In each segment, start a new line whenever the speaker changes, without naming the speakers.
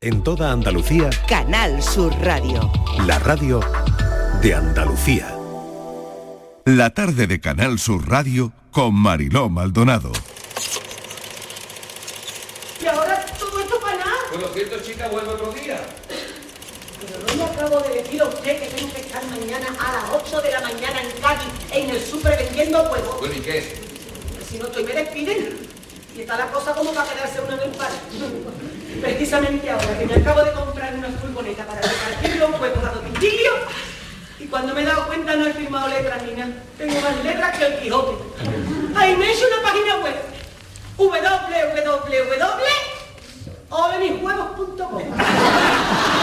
En toda Andalucía,
Canal Sur Radio.
la radio de Andalucía.
La tarde de Canal Sur Radio con Mariló Maldonado.
¿Y ahora todo esto para nada?
Por lo cierto, chica, vuelve otro día.
Pero no le acabo de decir a usted que tengo que estar mañana a las 8 de la mañana en Cádiz, en el súper vendiendo huevos.
Bueno, ¿y qué es?
Si no estoy, me despiden. Y está la cosa como para quedarse una en paz. Precisamente ahora que me acabo de comprar una furgoneta para repartir los huevos a domicilio, y cuando me he dado cuenta no he firmado letras ni nada. Tengo más letras que el Quijote. Ahí me he hecho una página web. www.olemishuevos.com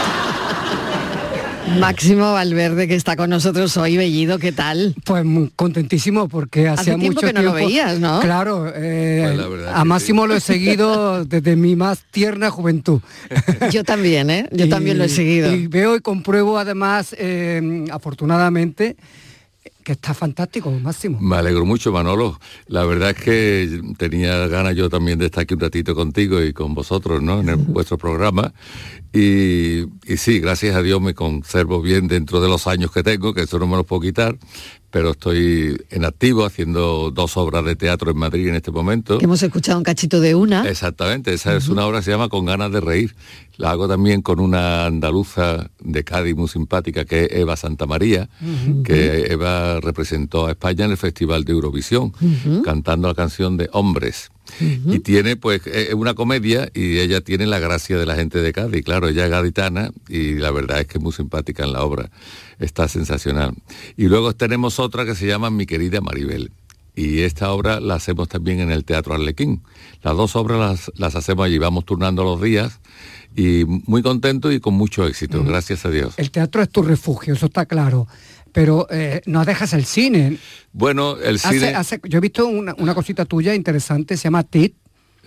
Máximo Valverde, que está con nosotros hoy, Bellido, ¿qué tal?
Pues muy contentísimo porque
Hace
hacía
tiempo
mucho
que no lo veías, ¿no?
Claro, eh,
Pues
a Máximo lo he seguido desde mi más tierna juventud.
Yo también, ¿eh? Yo
Y-
también lo he seguido.
Y veo y compruebo además, eh, afortunadamente, que está fantástico, Máximo.
Me alegro mucho, Manolo. La verdad es que tenía ganas yo también de estar aquí un ratito contigo y con vosotros, ¿no? En el- vuestro programa. Y, y sí, gracias a Dios me conservo bien dentro de los años que tengo, que eso no me lo puedo quitar, pero estoy en activo haciendo dos obras de teatro en Madrid en este momento.
Que hemos escuchado un cachito de una.
Exactamente, esa es una obra que se llama Con ganas de reír. La hago también con una andaluza de Cádiz muy simpática que es Eva Santamaría, que Eva representó a España en el Festival de Eurovisión, cantando la canción de Hombres. Y tiene pues es una comedia y ella tiene la gracia de la gente de Cádiz, claro, ella es gaditana y la verdad es que es muy simpática en la obra, está sensacional. Y luego tenemos otra que se llama Mi querida Maribel y esta obra la hacemos también en el Teatro Arlequín. Las dos obras las, las hacemos allí, vamos turnando los días y muy contento y con mucho éxito, gracias a Dios.
El teatro es tu refugio, eso está claro. Pero eh, no dejas el cine.
Bueno, el cine...
hace- yo he visto una, una cosita tuya interesante, se llama TIT.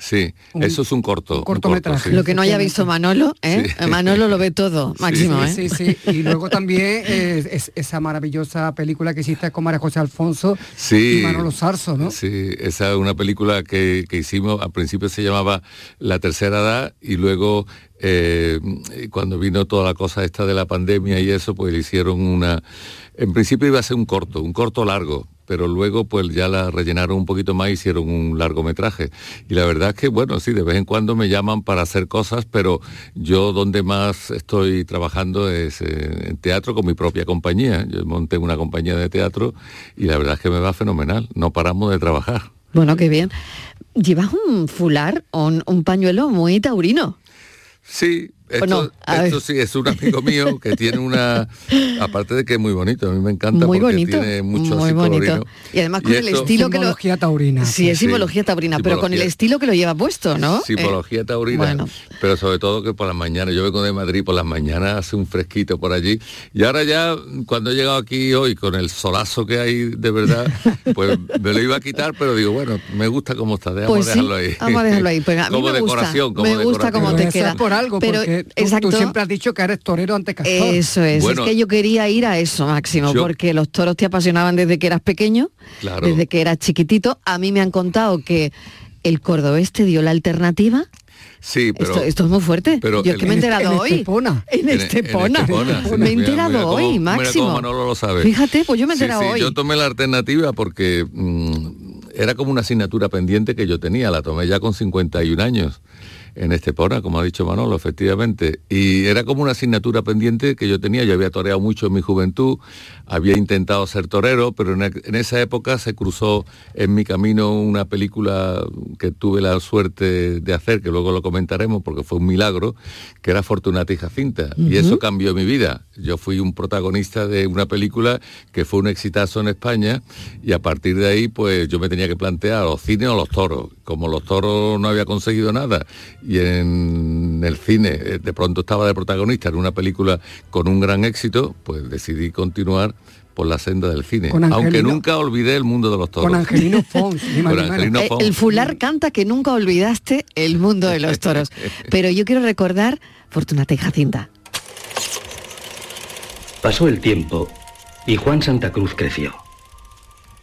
Sí,
un-
eso es un corto.
un cortometraje.
sí.
Lo que no haya visto Manolo, ¿eh?
Sí.
Manolo lo ve todo, Máximo, ¿eh?
Sí, sí, sí. Y luego también eh, es- esa maravillosa película que hiciste con María José Alfonso
Sí.
y Manolo Sarso, ¿no?
Sí, esa es una película que, que hicimos, al principio se llamaba La Tercera Edad y luego eh, cuando vino toda la cosa esta de la pandemia y eso, pues le hicieron una... En principio iba a ser un corto, un corto largo, pero luego pues ya la rellenaron un poquito más y hicieron un largometraje. Y la verdad es que, bueno, sí, de vez en cuando me llaman para hacer cosas, pero yo donde más estoy trabajando es en teatro con mi propia compañía. Yo monté una compañía de teatro y la verdad es que me va fenomenal. No paramos de trabajar.
Bueno, qué bien. Llevas un fular, un, un pañuelo muy taurino.
Sí, esto,
no? A
esto sí es un amigo mío que tiene una, aparte de que es muy bonito, a mí me encanta
Muy
porque
bonito,
tiene mucho
muy bonito. Y además con el
esto-
estilo que lo...
Simbología taurina.
Sí, es simbología taurina, pero con el
simbología.
estilo que lo lleva puesto, ¿no?
Simbología
Eh,
taurina,
Bueno,
pero sobre todo que por las mañanas, yo vengo de Madrid, por las mañanas hace un fresquito por allí, y ahora ya, cuando he llegado aquí hoy, con el solazo que hay de verdad, pues me lo iba a quitar, pero digo, bueno, me gusta cómo está, dejamos
pues sí,
dejarlo ahí.
vamos a dejarlo ahí. Pues a mí
como
me
decoración,
gusta,
como
me gusta
decoración.
cómo te queda.
por algo,
Pero,
porque tú- tú,
exacto.
siempre has dicho que eres torero ante castor.
Eso es,
Bueno,
es que yo quería ir a eso, Máximo,
yo-
porque los toros te apasionaban desde que eras pequeño,
Claro.
desde que eras chiquitito. A mí me han contado que el cordobés te dio la alternativa.
Sí, pero...
esto, esto es muy fuerte.
pero
yo es que me he
en-
enterado
en
hoy.
Estepona.
En Estepona.
en Estepona,
me he enterado
mira
hoy, Máximo.
Manolo lo sabe.
Fíjate, pues yo me he enterado
sí,
hoy.
Yo tomé la alternativa porque mm, era como una asignatura pendiente que yo tenía, la tomé ya con 51 años en Estepona, como ha dicho Manolo, efectivamente. Y era como una asignatura pendiente que yo tenía. Yo había toreado mucho en mi juventud, había intentado ser torero, pero en, en esa época se cruzó en mi camino una película que tuve la suerte de hacer, que luego lo comentaremos porque fue un milagro, que era Fortunata y Jacinta. Y eso cambió mi vida. Yo fui un protagonista de una película que fue un exitazo en España y a partir de ahí pues yo me tenía que plantear los cines o los toros. Como los toros no había conseguido nada y en el cine eh, de pronto estaba de protagonista en una película con un gran éxito, pues decidí continuar por la senda del cine. Aunque nunca olvidé el mundo de los toros.
Con Angelino Fons,
Con. Angelino
Eh,
Fons.
el fular canta que nunca olvidaste el mundo de los toros. Pero yo quiero recordar Fortunata y Jacinta.
Pasó el tiempo y Juan Santa Cruz creció.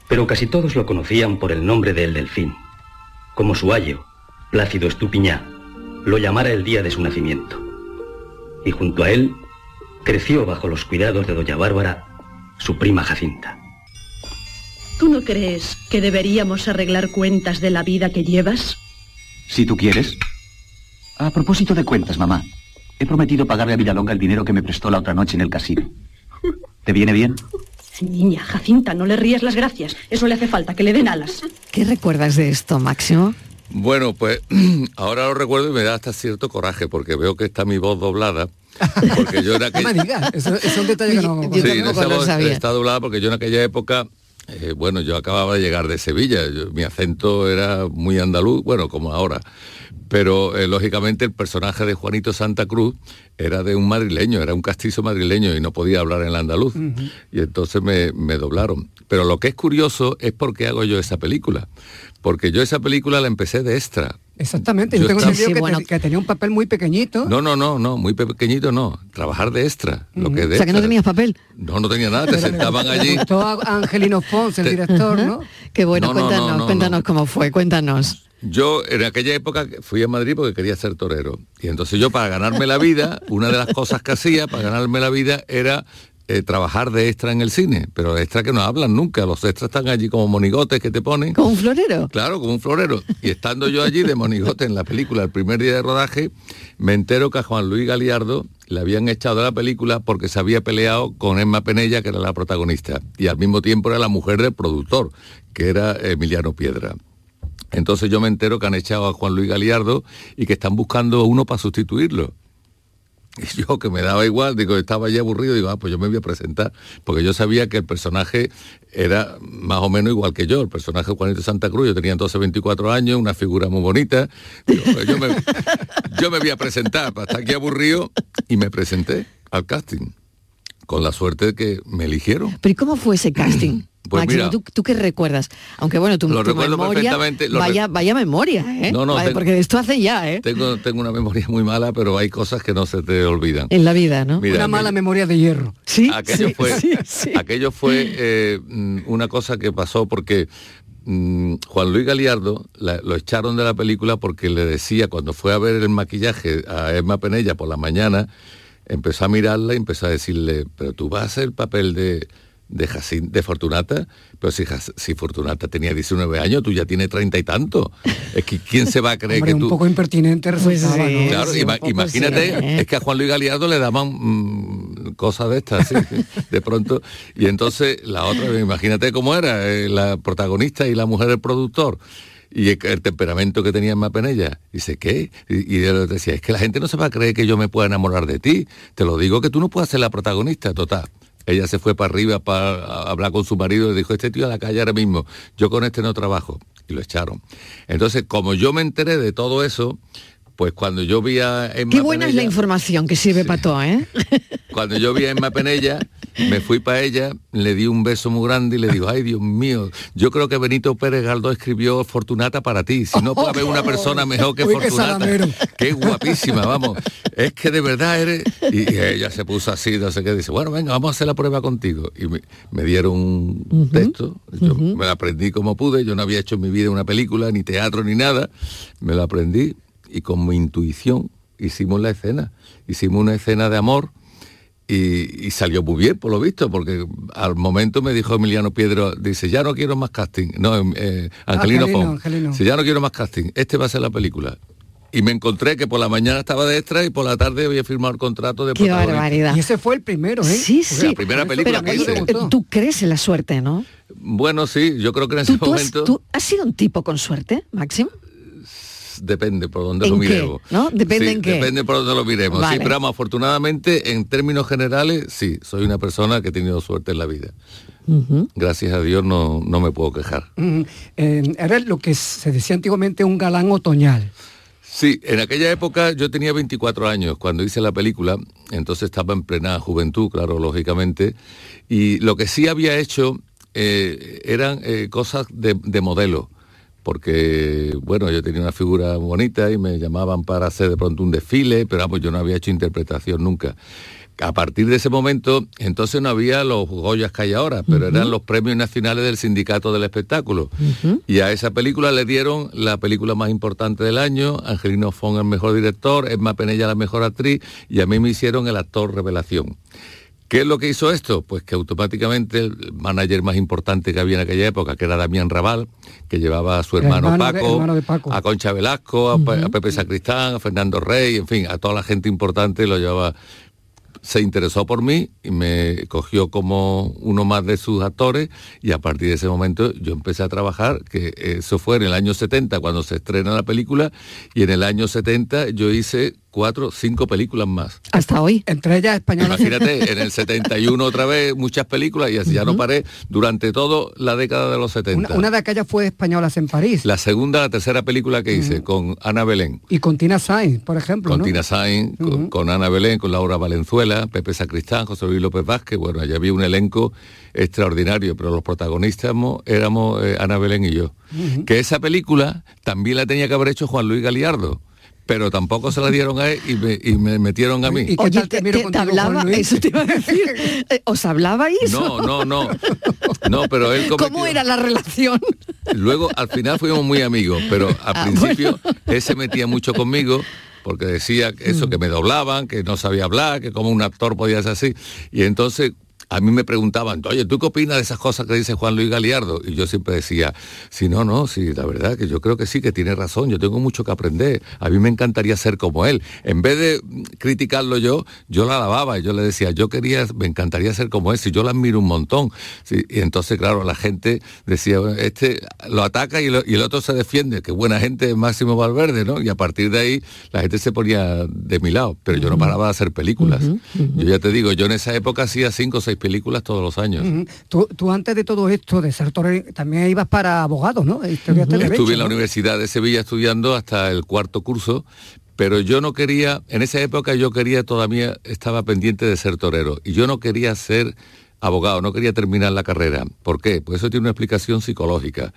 Pero casi todos lo conocían por el nombre de El Delfín, como su ayo, Plácido Estupiñá, lo llamara el día de su nacimiento. y junto a él creció bajo los cuidados de doña Bárbara su prima Jacinta.
¿Tú no crees que deberíamos arreglar cuentas de la vida que llevas?
Si tú quieres. A propósito de cuentas, mamá, he prometido pagarle a Villalonga el dinero que me prestó la otra noche en el casino. ¿Te viene bien?
Niña, Jacinta, no le rías las gracias. Eso le hace falta, que le den alas.
¿Qué recuerdas de esto, Máximo?
Bueno, pues ahora lo recuerdo y me da hasta cierto coraje porque veo que está mi voz doblada. Porque yo en
No
aquella...
me digas, eso, eso es un detalle que no...
Yo
Sí, esa voz
sabía.
está doblada porque yo en aquella época, eh, bueno, yo acababa de llegar de Sevilla, yo- mi acento era muy andaluz, bueno, como ahora, pero eh, lógicamente el personaje de Juanito Santa Cruz era de un madrileño, era un castizo madrileño y no podía hablar en el andaluz. Y entonces me, me doblaron. Pero lo que es curioso es por qué hago yo esa película. Porque yo esa película la empecé de extra.
Exactamente,
Yo
yo tengo
estaba-
entendido
Sí,
que,
bueno.
te- que tenía un papel muy pequeñito.
No, no, no, no, muy pequeñito no. Trabajar de extra. Lo que es de
O sea, que no tenías papel.
No, no tenía nada, te sentaban allí.
A Angelino Pons, el director, ¿no?
Qué bueno,
No, no,
cuéntanos,
no, no,
cuéntanos
no.
cómo fue, cuéntanos.
Yo en aquella época fui a Madrid porque quería ser torero. Y entonces yo para ganarme la vida, una de las cosas que hacía para ganarme la vida era eh, trabajar de extra en el cine. Pero de extra que no hablan nunca. Los extras están allí como monigotes que te ponen.
¿Con un florero?
Claro, como un florero. Y estando yo allí de monigote en la película, el primer día de rodaje, me entero que a Juan Luis Galiardo le habían echado de la película porque se había peleado con Emma Penella, que era la protagonista. Y al mismo tiempo era la mujer del productor, que era Emiliano Piedra. Entonces yo me entero que han echado a Juan Luis Galiardo y que están buscando uno para sustituirlo. Y yo que me daba igual, digo, estaba ya aburrido, digo, ah, pues yo me voy a presentar, porque yo sabía que el personaje era más o menos igual que yo, el personaje Juanito Santa Cruz, yo tenía entonces 24 años, una figura muy bonita, digo, pues yo, me, yo me voy a presentar, para estar aquí aburrido, y me presenté al casting, con la suerte de que me eligieron.
¿Pero y cómo fue ese casting?
Pues
Máximo,
mira.
¿tú, tú qué recuerdas? Aunque bueno, tu,
Lo
tu
recuerdo
memoria,
perfectamente, lo
vaya, vaya memoria, ¿eh?
No, no,
Vaya,
tengo-
porque esto hace ya, ¿eh?
Tengo, tengo una memoria muy mala, pero hay cosas que no se te olvidan.
En la vida, ¿no?
Mira,
Una mala memoria de hierro.
Sí,
aquello
sí,
fue,
sí, sí.
aquello fue eh, mm, una cosa que pasó porque mm, Juan Luis Galiardo la- lo echaron de la película porque le decía, cuando fue a ver el maquillaje a Emma Penella por la mañana, empezó a mirarla y empezó a decirle, pero tú vas a hacer el papel de, de, Jacin- de Fortunata, pero si, si Fortunata tenía 19 años, tú ya tienes treinta y tanto. Es que ¿quién se va a creer
Hombre,
que
un
tú...
poco impertinente
Pues
resultaba,
sí.
¿no?
Claro,
sí, un
ima-
poco
imagínate,
sí, ¿eh?
es que a Juan Luis Galiardo le daban mm, cosas de estas, sí, de pronto. Y entonces la otra, imagínate cómo era, eh, la protagonista y la mujer del productor. Y el, temperamento que tenía en Penella. Dice, ¿qué? Y, y él decía, es que la gente no se va a creer que yo me pueda enamorar de ti. Te lo digo que tú no puedes ser la protagonista, total. Ella se fue para arriba para hablar con su marido y le dijo, este tío a la calle ahora mismo, yo con este no trabajo. Y lo echaron. Entonces, como yo me enteré de todo eso, pues cuando yo vi a Emma
Qué buena es la información que sirve para todo, ¿eh?
cuando yo vi a Emma Penella, me fui para ella, le di un beso muy grande y le digo, ay Dios mío, yo creo que Benito Pérez Galdós escribió Fortunata para ti. Si no puede haber una persona mejor que
Uy,
Fortunata. Qué guapísima, vamos. Es que de verdad eres. Y, y ella se puso así, no sé qué, dice, bueno, venga, vamos a hacer la prueba contigo. Y me, me dieron un texto, yo me lo aprendí como pude, yo no había hecho en mi vida una película, ni teatro, ni nada. Me lo aprendí y con mi intuición hicimos la escena. Hicimos una escena de amor y, y salió muy bien, por lo visto, porque al momento me dijo Emiliano Piedro, dice, ya no quiero más casting. No, em, eh, Angelino,
Angelino. Angelino.
Dice, ya no quiero más casting, este va a ser la película. Y me encontré que por la mañana estaba de extra y por la tarde había firmado el contrato de
Qué barbaridad.
Y ese fue el primero, ¿eh?
Sí, sí.
la primera película
Pero,
que hice.
tú crees en la suerte, ¿no?
Bueno, sí, yo creo que en ese
¿Tú, tú has,
momento
tú has sido un tipo con suerte, Máximo?
Depende por dónde
¿En
lo
qué?
miremos.
¿No? Depende
Sí,
en qué.
Depende por dónde lo miremos.
Vale.
Sí, pero vamos, afortunadamente, en términos generales, sí, soy una persona que he tenido suerte en la vida. Gracias a Dios no, no me puedo quejar.
Mm, eh, era lo que se decía antiguamente un galán otoñal.
Sí, en aquella época yo tenía 24 años cuando hice la película, entonces estaba en plena juventud, claro, lógicamente, y lo que sí había hecho eh, eran eh, cosas de, de modelo, porque, bueno, yo tenía una figura bonita y me llamaban para hacer de pronto un desfile, pero vamos, yo no había hecho interpretación nunca. A partir de ese momento, entonces no había los Goyas que hay ahora, pero eran los premios nacionales del Sindicato del Espectáculo. Y a esa película le dieron la película más importante del año, Angelino Fon el mejor director, Emma Penella la mejor actriz, y a mí me hicieron el actor revelación. ¿Qué es lo que hizo esto? Pues que automáticamente el manager más importante que había en aquella época, que era Damián Raval, que llevaba a su hermano,
hermano de-
Paco,
hermano de Paco.
a Concha Velasco, a, a Pepe Sacristán, a Fernando Rey, en fin, a toda la gente importante lo llevaba se interesó por mí y me cogió como uno más de sus actores y a partir de ese momento yo empecé a trabajar, que eso fue en el año 70 cuando se estrena la película y en el año 70 yo hice cuatro, cinco películas más.
Hasta hoy.
Entre ellas españolas.
Imagínate, en el 71 otra vez muchas películas y así ya no paré durante toda la década de los 70.
Una, una de aquellas fue Españolas en París.
La segunda, la tercera película que hice con Ana Belén.
Y con Tina Sainz, por ejemplo.
con
¿no?
Tina Sainz, con, con Ana Belén, con Laura Valenzuela, Pepe Sacristán, José Luis López Vázquez, bueno, allá había un elenco extraordinario, pero los protagonistas mo- éramos eh, Ana Belén y yo. Que esa película también la tenía que haber hecho Juan Luis Galiardo, pero tampoco se la dieron a él y me, y me metieron a mí.
Oye, te, te- te hablaba, eso te iba a decir. Eh, ¿Os hablabais?
No, no, no. No, pero él cometió-
¿Cómo era la relación?
Luego, al final fuimos muy amigos, pero al
Ah,
principio él se metía mucho conmigo porque decía que
Mm.
eso, que me doblaban, que no sabía hablar, que como un actor podía ser así. Y entonces a mí me preguntaban, oye, ¿tú qué opinas de esas cosas que dice Juan Luis Galiardo? Y yo siempre decía, sí, no, no, sí, la verdad que yo creo que sí, que tiene razón, yo tengo mucho que aprender, a mí me encantaría ser como él. En vez de criticarlo yo, yo la alababa y yo le decía, yo quería, me encantaría ser como él, si yo la admiro un montón. Sí, y entonces, claro, la gente decía, "Bueno, este lo ataca y, lo- y el otro se defiende, que buena gente Máximo Valverde, ¿no? Y a partir de ahí la gente se ponía de mi lado, pero yo no paraba de hacer películas. Yo ya te digo, yo en esa época hacía cinco o seis películas todos los años.
Tú, tú antes de todo esto, de ser torero, también ibas para abogado, ¿no?
Estuve en la
¿no?
Universidad de Sevilla estudiando hasta el cuarto curso, pero yo no quería, en esa época yo quería todavía, estaba pendiente de ser torero, y yo no quería ser abogado, no quería terminar la carrera. ¿Por qué? Pues eso tiene una explicación psicológica.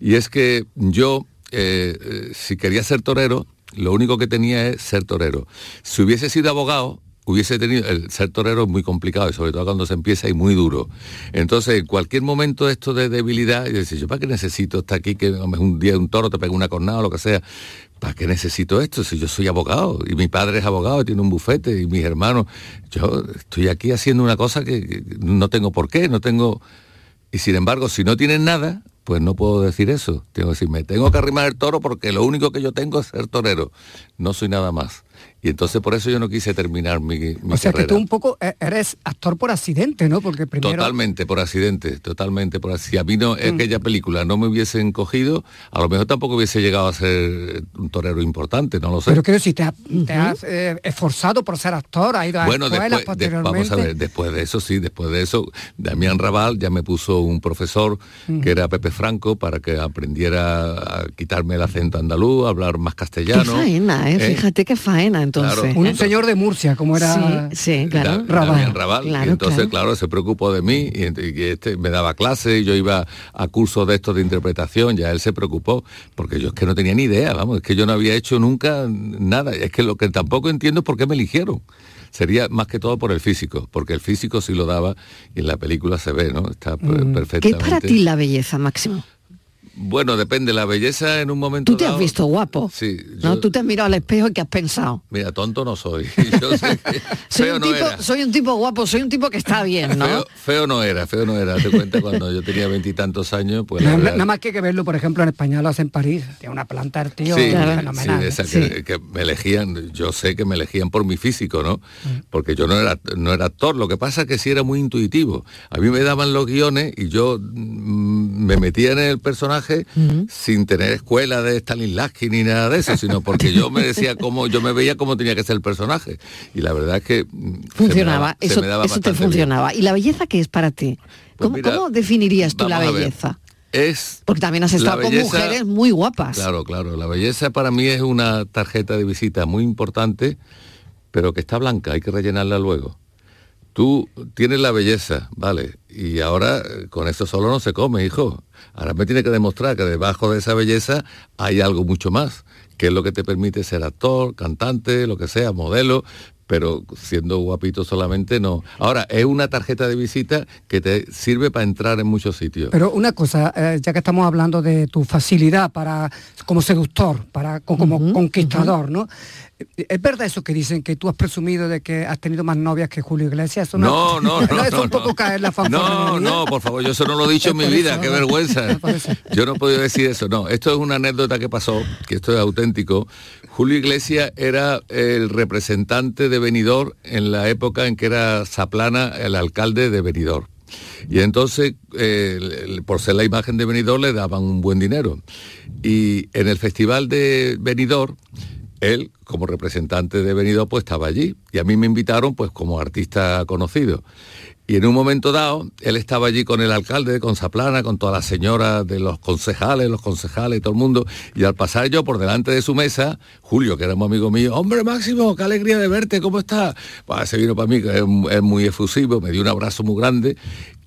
Y es que yo, eh, eh, si quería ser torero, lo único que tenía es ser torero. Si hubiese sido abogado, hubiese tenido el ser torero es muy complicado y sobre todo cuando se empieza y muy duro. Entonces, en cualquier momento esto de debilidad, y decir, yo para qué necesito estar aquí que un día un toro te pega una cornada o lo que sea. ¿Para qué necesito esto si yo soy abogado? Y mi padre es abogado, y tiene un bufete y mis hermanos. Yo estoy aquí haciendo una cosa que no tengo por qué, no tengo y sin embargo, si no tienen nada, pues no puedo decir eso. Tengo que decir, me tengo que arrimar el toro porque lo único que yo tengo es ser torero. No soy nada más. Y entonces por eso yo no quise terminar mi, mi
O sea que
carrera.
tú un poco e- eres actor por accidente, ¿no? Porque primero...
Totalmente por accidente, totalmente por accidente. Si a mí no,
Mm.
aquella película no me hubiesen cogido, a lo mejor tampoco hubiese llegado a ser un torero importante, no lo sé.
Pero quiero decir, te, has- te has eh, esforzado por ser actor, has ido a
Bueno,
escuelas
después, de-
posteriormente.
vamos a ver, después de eso sí, después de eso, Damián Raval ya me puso un profesor
Mm.
que era Pepe Franco para que aprendiera a quitarme el acento andaluz, a hablar más
Qué
castellano.
faena, ¿eh?
¿eh?
Fíjate qué faena entonces.
Claro.
Un
¿eh?
señor de Murcia, como era...
Sí, sí, claro.
Da-
Raval.
Damián Raval.
Claro,
y entonces,
claro.
claro. se preocupó de mí y, este me daba clases y yo iba a cursos de estos de interpretación, ya él se preocupó, porque yo es que no tenía ni idea, vamos, es que yo no había hecho nunca nada. Es que lo que tampoco entiendo es por qué me eligieron. Sería más que todo por el físico, porque el físico sí lo daba y en la película se ve, ¿no? Está per-
¿Qué es
perfectamente.
para ti la belleza, Máximo?
Bueno, depende, la belleza en un momento
Tú te has visto guapo.
Sí,
¿no? Tú te has mirado al espejo y ¿qué has pensado?
Mira, tonto no soy. Yo sé que
Soy
feo
un,
no
tipo,
era.
soy un tipo guapo, soy un tipo que está bien, ¿no?
Feo, feo no era, feo no era. Te cuenta cuando yo tenía veintitantos años, pues
Nada,
verdad-
nada más que hay que verlo, por ejemplo, en Españolas en París. Tiene una planta el tío
Sí,
fenomenal.
sí, esa que, que me elegían, yo sé que me elegían por mi físico, ¿no? Porque yo no era, no era actor, lo que pasa es que sí era muy intuitivo. A mí me daban los guiones y yo mm, me metía en el personaje sin tener escuela de Stanislavski ni nada de eso, sino porque yo me decía cómo, yo me veía cómo tenía que ser el personaje. Y la verdad es que mm, se me
Funcionaba,
se
eso,
me daba
eso te
bien.
funcionaba. ¿Y la belleza qué es para ti?
Pues
¿Cómo,
mira,
cómo definirías tú la belleza?
Es
Porque también has estado con mujeres muy guapas.
Claro, claro. La belleza para mí es una tarjeta de visita muy importante, pero que está blanca, hay que rellenarla luego. Tú tienes la belleza, ¿vale? Y ahora eh, con eso solo no se come, hijo. Ahora me tiene que demostrar que debajo de esa belleza hay algo mucho más, que es lo que te permite ser actor, cantante, lo que sea, modelo, pero siendo guapito solamente no. Ahora, es una tarjeta de visita que te sirve para entrar en muchos sitios.
Pero una cosa, eh, ya que estamos hablando de tu facilidad para como seductor, para co- como conquistador, ¿no? ¿Es verdad eso que dicen que tú has presumido de que has tenido más novias que Julio Iglesias? Eso
No, no, no.
es
no,
un poco
no.
caer la
No, no, por favor, yo eso no lo he dicho en mi vida, qué
no.
vergüenza. Yo no he podido decir eso, no. Esto es una anécdota que pasó, que esto es auténtico. Julio Iglesias era el representante de Benidorm en la época en que era Zaplana el alcalde de Benidorm. Y entonces, eh, por ser la imagen de Benidorm, le daban un buen dinero. Y en el festival de Benidorm, él, como representante de Benidorm, pues estaba allí. Y a mí me invitaron, pues, como artista conocido. Y en un momento dado, él estaba allí con el alcalde, con Zaplana, con todas las señoras de los concejales, los concejales todo el mundo. Y al pasar yo por delante de su mesa, Julio, que era un amigo mío, hombre Máximo, qué alegría de verte, ¿cómo estás? Pues se vino para mí, que es muy efusivo, me dio un abrazo muy grande.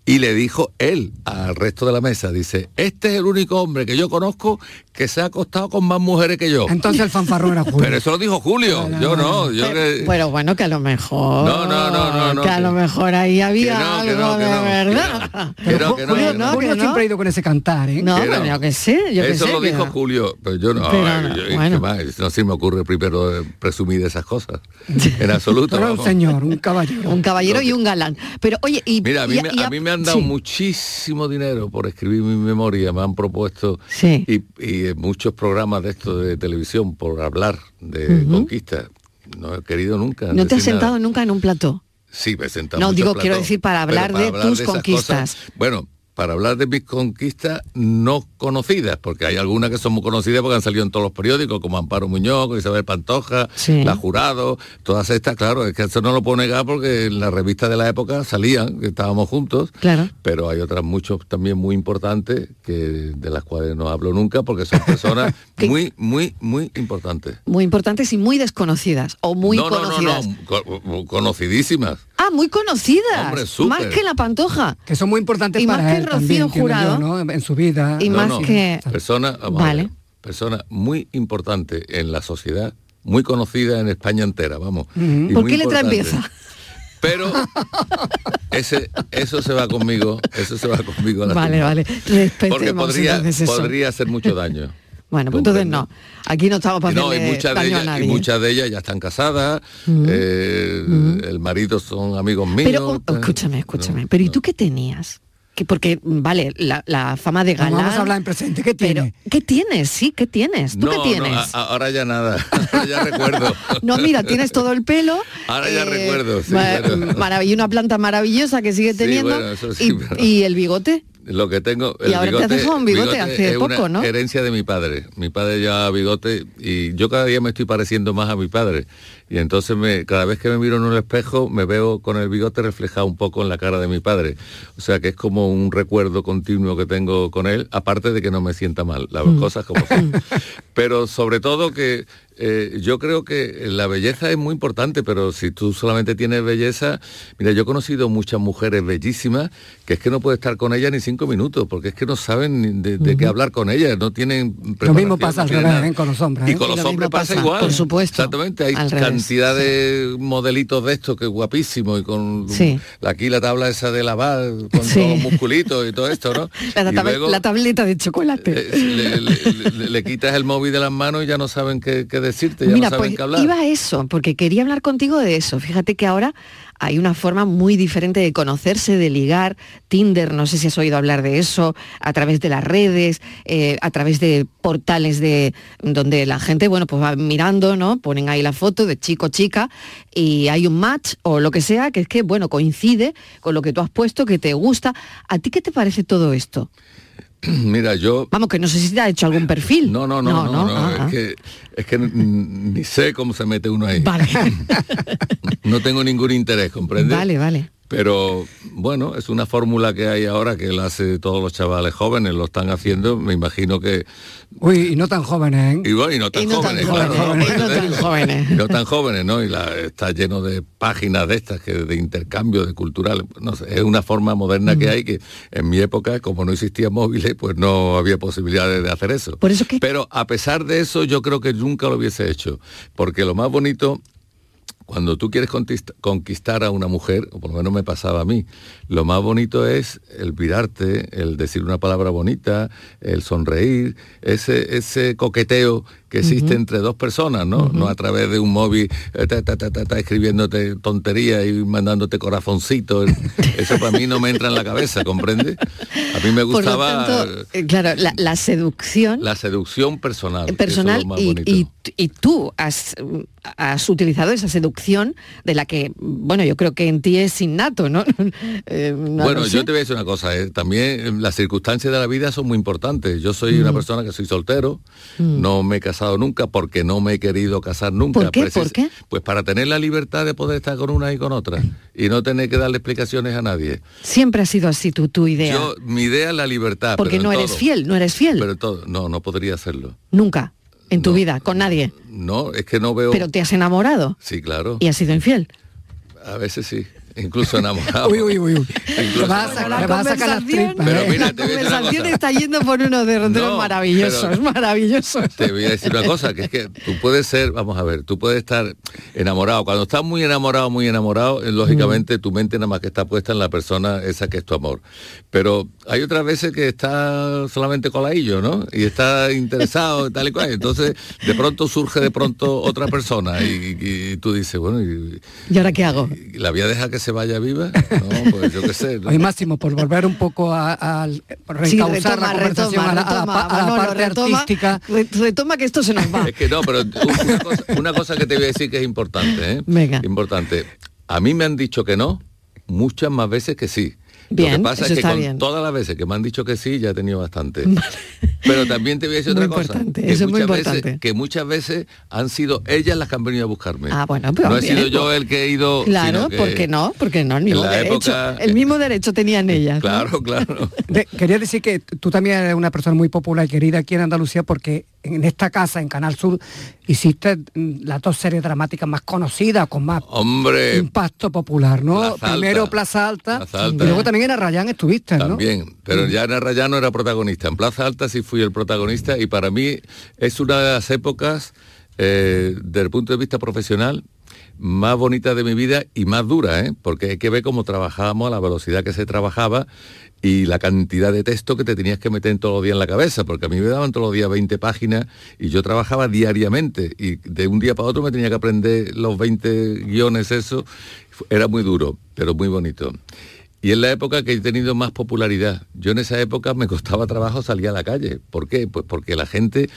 Y le dijo él al resto de la mesa, dice, este es el único hombre que yo conozco que se ha acostado con más mujeres que yo.
Entonces el fanfarrón era Julio.
Pero eso lo dijo Julio, yo no, yo que...
Pero bueno, que a lo mejor.
No, no, no, no, no,
que a
que-
lo mejor ahí había
que no,
algo
que
de
no,
verdad.
Julio, siempre ha ido con ese cantar, ¿eh?
No,
Que
pero
no.
yo que sé, yo que
Eso
sé.
lo
que-
dijo Julio, pero yo no,
Pero
ay,
no,
yo- ¿qué
bueno.
más? no se me ocurre primero eh, presumir de esas cosas. En absoluto.
Pero un señor, un caballero.
Un caballero y un galán. Pero oye, y.
Mira, a mí,
y-
me,
y
a mí me han dado
sí.
muchísimo dinero por escribir mi memoria, me han propuesto
Sí.
y, y en muchos programas de estos de televisión por hablar de conquista. No he querido nunca.
No te has
nada.
sentado nunca en un plató.
Sí, me he sentado
No, digo, quiero decir, para hablar de tus conquistas.
cosas, bueno, para hablar de mis conquistas no conocidas, porque hay algunas que son muy conocidas porque han salido en todos los periódicos, como Amparo Muñoz, Isabel Pantoja,
Sí.
La Jurado, todas estas, claro, es que eso no lo puedo negar porque en la revista de la época salían, que estábamos juntos,
Claro.
pero hay otras muchos también muy importantes que de las cuales no hablo nunca porque son personas muy, muy, muy importantes.
Muy importantes y muy desconocidas. O muy
no, no, no,
conocidas.
no, co- conocidísimas.
Ah, muy conocidas.
Hombre.
Más que la pantoja.
Que son muy importantes
Y más
para
que
él
Rocío
también,
Jurado.
yo, ¿no? En su vida.
Y
No,
más
no,
que-
persona, vamos a
Vale.
ver, persona muy importante en la sociedad, muy conocida en España entera, vamos. y
¿Por
muy
qué letra empieza?
Pero ese, eso se va conmigo, eso se va conmigo. a la
Vale, vale.
Porque podría, podría hacer mucho daño.
Bueno, pues entonces no. Aquí no estamos para
No, y muchas, de
a
ellas,
nadie.
y muchas de ellas ya están casadas, eh, el marido son amigos míos.
Pero, oh, escúchame, escúchame.
No,
pero ¿y
no.
tú qué tenías? Que porque, vale, la, la fama de
Vamos
galán...
a hablar en presente. ¿Qué
Pero,
tiene?
¿qué tienes? Sí, ¿qué tienes? ¿Tú
No,
qué
no,
tienes?
a- ahora ya nada, ahora ya recuerdo.
No, mira, tienes todo el pelo. eh,
Ahora ya recuerdo, sí,
ma- y una planta maravillosa que sigue
Sí,
teniendo.
bueno, eso sí,
y,
pero-
y el bigote.
Lo que tengo.
Y ahora te has dejado un bigote hace
es una. Herencia de mi padre. Mi padre ya bigote y yo cada día me estoy pareciendo más a mi padre. Y entonces me, cada vez que me miro en un espejo me veo con el bigote reflejado un poco en la cara de mi padre. O sea que es como un recuerdo continuo que tengo con él, aparte de que no me sienta mal, las
Mm.
cosas como son. Pero sobre todo que eh, yo creo que la belleza es muy importante, pero si tú solamente tienes belleza, mira, yo he conocido muchas mujeres bellísimas que es que no puedes estar con ellas ni cinco minutos, porque es que no saben de, qué hablar con ellas, no tienen
Lo mismo pasa al revés. ¿eh? con los hombres.
Y
¿eh?
con
Y
los
lo
hombres pasa,
pasa,
igual.
por supuesto,
Exactamente, hay
revés,
cantidad de modelitos de estos que guapísimos y con
Sí.
la- aquí la tabla esa de lavar con
Sí.
todos los musculitos y todo esto, ¿no?
La,
Y
tab-
luego,
la tableta de chocolate.
le, le- le- le quitas el móvil de las manos y ya no saben qué, qué decirte, ya
Mira,
no saben
pues
qué hablar.
iba a eso, porque quería hablar contigo de eso. Fíjate que ahora hay una forma muy diferente de conocerse, de ligar. Tinder, no sé si has oído hablar de eso, a través de las redes, eh, a través de portales de donde la gente, bueno, pues va mirando, ¿no? Ponen ahí la foto de chico, chica, y hay un match o lo que sea, que es que, bueno, coincide con lo que tú has puesto, que te gusta. ¿A ti qué te parece todo esto?
Mira, yo
Vamos, que no sé si te ha hecho algún perfil.
No, no, no, no, no,
Ah, ah.
es, que, es que ni sé cómo se mete uno ahí.
Vale,
No tengo ningún interés, ¿comprendes?
vale, vale.
Pero bueno, es una fórmula que hay ahora que la hace todos los chavales jóvenes, lo están haciendo, me imagino que...
Uy, y no tan jóvenes, ¿eh?
Y bueno, y no tan
Y no tan
jóvenes,
jóvenes,
claro,
y no tan jóvenes.
Y no tan jóvenes, ¿no? Y la- está lleno de páginas de estas, que de intercambio, de cultural, no sé, es una forma moderna
Mm.
que hay que en mi época, como no existían móviles, pues no había posibilidades de hacer eso.
Por eso que-
Pero a pesar de eso, yo creo que nunca lo hubiese hecho, porque lo más bonito cuando tú quieres conquistar a una mujer, o por lo menos me pasaba a mí, lo más bonito es el mirarte, el decir una palabra bonita, el sonreír, ese, ese coqueteo que existe entre dos personas, ¿no? No a través de un móvil eh, ta, ta, ta, ta, ta, escribiéndote tonterías y mandándote corazoncitos. Eso para mí no me entra en la cabeza, ¿comprende? A mí me
Por lo
gustaba
tanto, eh, claro, la, la seducción
la seducción personal. es
personal y, y- y tú has, has utilizado esa seducción de la que, bueno, yo creo que en ti es innato, ¿no? Eh, no
bueno, yo te voy a decir una cosa, eh, también eh, las circunstancias de la vida son muy importantes. Yo soy una
Mm.
persona que soy soltero,
Mm.
no me he casado nunca porque no me he querido casar nunca.
¿Por qué?
Precis-
¿Por qué?
Pues para tener la libertad de poder estar con una y con otra y no tener que darle explicaciones a nadie.
Siempre ha sido así tu, tu idea.
Yo, mi idea es la libertad.
porque
pero
no eres
todo.
fiel, no eres fiel.
Pero todo, no, no podría hacerlo.
Nunca. En tu vida, con nadie.
No, es que no veo...
Pero te has enamorado
Sí, claro.
y has sido infiel.
A veces sí. Incluso enamorado.
Uy, uy, uy, uy.
Incluso
vas a le vas a sacar las tripas.
Pero
¿eh?
mira,
la
te voy a decir una
conversación
cosa.
está yendo por unos derroteros
No,
maravillosos, maravillosos.
Te voy a decir una cosa, que es que tú puedes ser, vamos a ver, tú puedes estar enamorado. Cuando estás muy enamorado, muy enamorado, eh, lógicamente tu mente nada más que está puesta en la persona esa que es tu amor. Pero hay otras veces que está solamente coladillo, ¿no? Y está interesado, tal y cual. Entonces, de pronto surge de pronto otra persona y, y tú dices, bueno, ¿y,
¿Y ahora qué hago?
y la voy a dejar que se vaya viva? No, pues yo qué sé. ¿no?
Oye, Máximo, por volver un poco a, a
Sí,
reencauzar
retoma,
la conversación
retoma,
a la, a la
retoma,
a la
Manolo,
parte
retoma,
artística.
re- retoma que esto se nos va.
Es que no, pero una cosa, una cosa que te voy a decir que es importante, ¿eh?
Venga.
Importante. A mí me han dicho que no, muchas más veces que sí. Lo
Bien,
que pasa es que con
bien.
todas las veces que me han dicho que sí, ya he tenido bastante. Pero también te voy a decir
Muy
otra cosa. que
eso es muy
muchas
importante.
Veces, que muchas veces han sido ellas las que han venido a buscarme.
Ah, bueno, pero
no he sido yo el que he ido.
Claro,
sino que-
¿por qué no? Porque no, el mismo derecho.
época-
El mismo derecho tenían ellas. ¿no?
Claro, claro.
De- quería decir que tú también eres una persona muy popular y querida aquí en Andalucía porque en esta casa, en Canal Sur, hiciste mm, las dos series dramáticas más conocidas, con más
Hombre,
impacto popular, ¿no?
Plaza Alta.
Primero Plaza Alta,
Plaza Alta.
y luego también en Arrayán estuviste, ¿no?
También, pero ya en Arrayano era protagonista. En Plaza Alta sí fui el protagonista y para mí es una de las épocas, eh, desde el punto de vista profesional, más bonita de mi vida y más dura, ¿eh? porque hay que ver cómo trabajábamos, a la velocidad que se trabajaba y la cantidad de texto que te tenías que meter todos los días en la cabeza, porque a mí me daban todos los días 20 páginas y yo trabajaba diariamente y de un día para otro me tenía que aprender los 20 guiones, eso era muy duro, pero muy bonito. Y es la época que he tenido más popularidad. Yo en esa época me costaba trabajo salir a la calle. ¿Por qué? Pues porque la gente,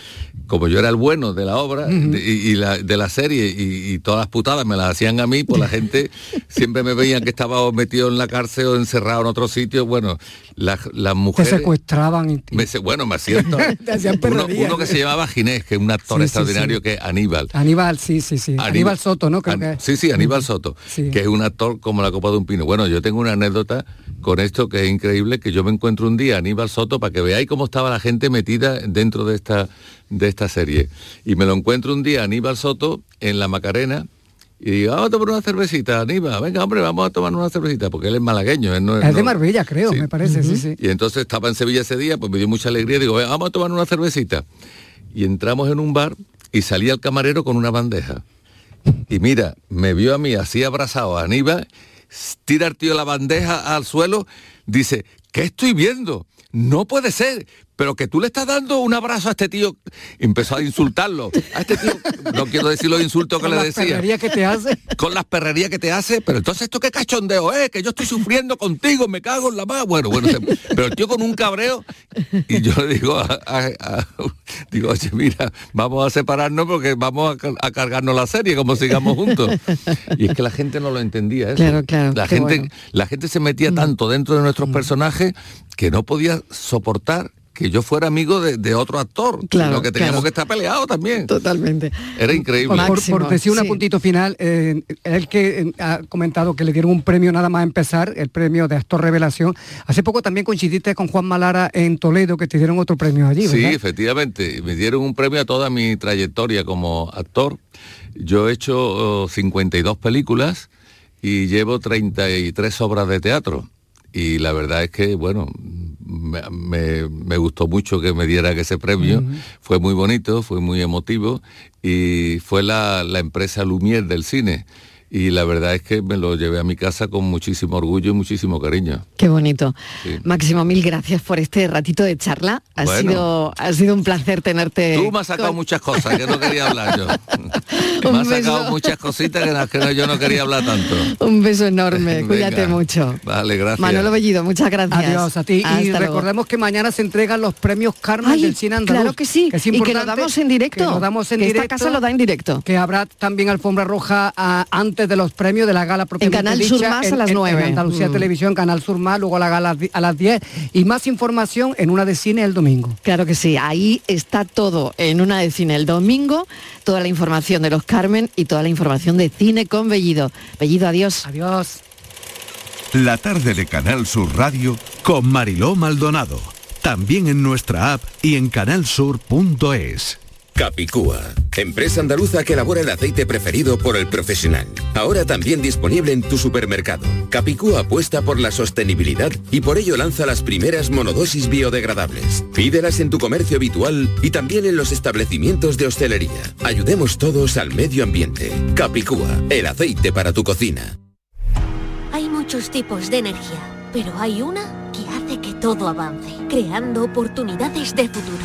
como yo era el bueno de la obra de- y, la- de la serie y, y todas las putadas me las hacían a mí, pues la gente siempre me veía que estaba metido en la cárcel o encerrado en otro sitio. Bueno, las, las
Te
mujeres...
secuestraban
me bueno, me hacían... Uno, que se llamaba Ginés, que es un actor
Sí,
extraordinario
sí.
que es Aníbal.
Aníbal, sí, sí, sí. Aníbal, Soto, ¿no? Creo
An-
que
Sí, sí, Aníbal Soto, que es un actor como la copa de un pino. Bueno, yo tengo una anécdota con esto que es increíble, que yo me encuentro un día a Aníbal Soto para que veáis cómo estaba la gente metida dentro de esta, de esta serie. Y me lo encuentro un día a Aníbal Soto en la Macarena y digo, vamos a tomar una cervecita, Aníbal, venga hombre, vamos a tomar una cervecita, porque él es malagueño. él no
es de
no-
Marbella, creo,
Sí.
me parece, sí, sí.
y entonces estaba en Sevilla ese día, pues me dio mucha alegría, digo, "Venga, vamos a tomar una cervecita. Y entramos en un bar y salía el camarero con una bandeja. Y mira, me vio a mí así abrazado a Aníbal, tira el tío la bandeja al suelo, dice, ¿qué estoy viendo? No puede ser, pero que tú le estás dando un abrazo a este tío. Empezó a insultarlo. A este tío, no quiero decir los insultos que
Con
le
las
decía
perrerías que te hace.
con las perrerías que te hace, pero entonces esto qué cachondeo es, que yo estoy sufriendo contigo, me cago en la más. Bueno, bueno, se- pero el tío con un cabreo, y yo le digo, a- a- a- digo, oye, mira, vamos a separarnos porque vamos a, ca- a cargarnos la serie como sigamos juntos. Y es que la gente no lo entendía eso.
Claro, claro,
La gente,
bueno.
la gente se metía tanto dentro de nuestros personajes que no podía soportar que yo fuera amigo de, de otro actor,
Claro,
sino que teníamos
claro.
que estar peleados también.
Totalmente.
Era increíble.
Por, por- decir un
sí.
puntito final, eh, el que eh, ha comentado que le dieron un premio nada más empezar, el premio de actor revelación. Hace poco también coincidiste con Juan Malara en Toledo, que te dieron otro premio allí,
Sí, efectivamente. Me dieron un premio a toda mi trayectoria como actor. Yo he hecho oh, 52 películas y llevo 33 obras de teatro. Y la verdad es que, bueno, me, me- me gustó mucho que me dieran ese premio. Fue muy bonito, fue muy emotivo y fue la, la empresa Lumière del cine. Y la verdad es que me lo llevé a mi casa con muchísimo orgullo y muchísimo cariño.
Qué bonito. Máximo, mil gracias por este ratito de charla. Ha, sido, ha sido un placer tenerte.
Tú me has sacado muchas cosas que no quería hablar yo. me has sacado muchas cositas que, que yo no quería hablar tanto.
Un beso enorme, cuídate mucho.
Vale, gracias.
Manolo Bellido, muchas gracias.
Adiós a ti. y recordemos que mañana se entregan los premios Carmen del cine andaluz.
Claro que sí,
que es
y que lo damos en directo.
Que lo damos en
que
directo.
Esta casa lo da en directo.
Que habrá también alfombra roja a, antes de los premios de la gala
En Canal Sur Más a las 9.
En, Andalucía
Mm.
Televisión, Canal Sur Más, luego la gala a las 10 y más información en una de cine el domingo.
Claro que sí, ahí está todo en una de cine el domingo, toda la información de los Carmen y toda la información de cine con Bellido. Bellido, adiós.
Adiós.
La tarde de Canal Sur Radio
Con Mariló Maldonado. También en nuestra app y en canalsur.es.
Capicúa, empresa andaluza que elabora el aceite preferido por el profesional. Ahora también disponible en tu supermercado. Capicúa apuesta por la sostenibilidad y por ello lanza las primeras monodosis biodegradables. Pídelas en tu comercio habitual y también en los establecimientos de hostelería. Ayudemos todos al medio ambiente. Capicúa, el aceite para tu cocina.
Hay muchos tipos de energía, pero hay una que hace que todo avance, creando oportunidades de futuro,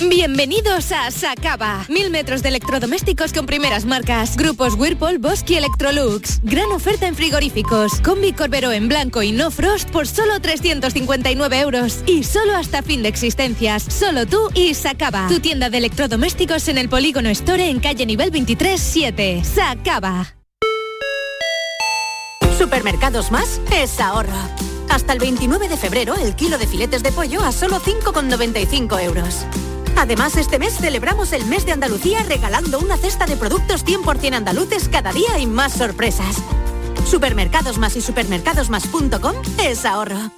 Bienvenidos a Sacaba. Mil metros de electrodomésticos con primeras marcas. Grupos Whirlpool, Bosque y Electrolux. Gran oferta en frigoríficos. Combi Corbero en blanco y no frost por solo 359 euros. Y solo hasta fin de existencias. Solo tú y Sacaba. Tu tienda de electrodomésticos en el Polígono Store en calle nivel 23 7. Sacaba.
Supermercados Más es ahorro. Hasta el 29 de febrero el kilo de filetes de pollo a solo 5,95 euros. Además, este mes celebramos el mes de Andalucía regalando una cesta de productos 100% andaluces cada día y más sorpresas. Supermercados Más y supermercadosmás.com es ahorro.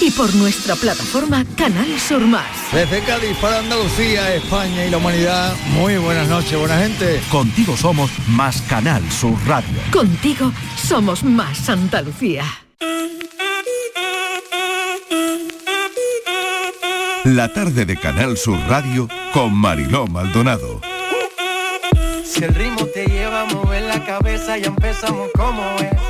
y por nuestra plataforma Canal Sur Más.
Desde Cádiz para Andalucía, España y la humanidad, muy buenas noches, buena gente.
Contigo somos más Canal Sur Radio.
Contigo somos más Andalucía.
La tarde de Canal Sur Radio con Mariló Maldonado.
Si el ritmo te lleva a mover la cabeza, ya empezamos como es.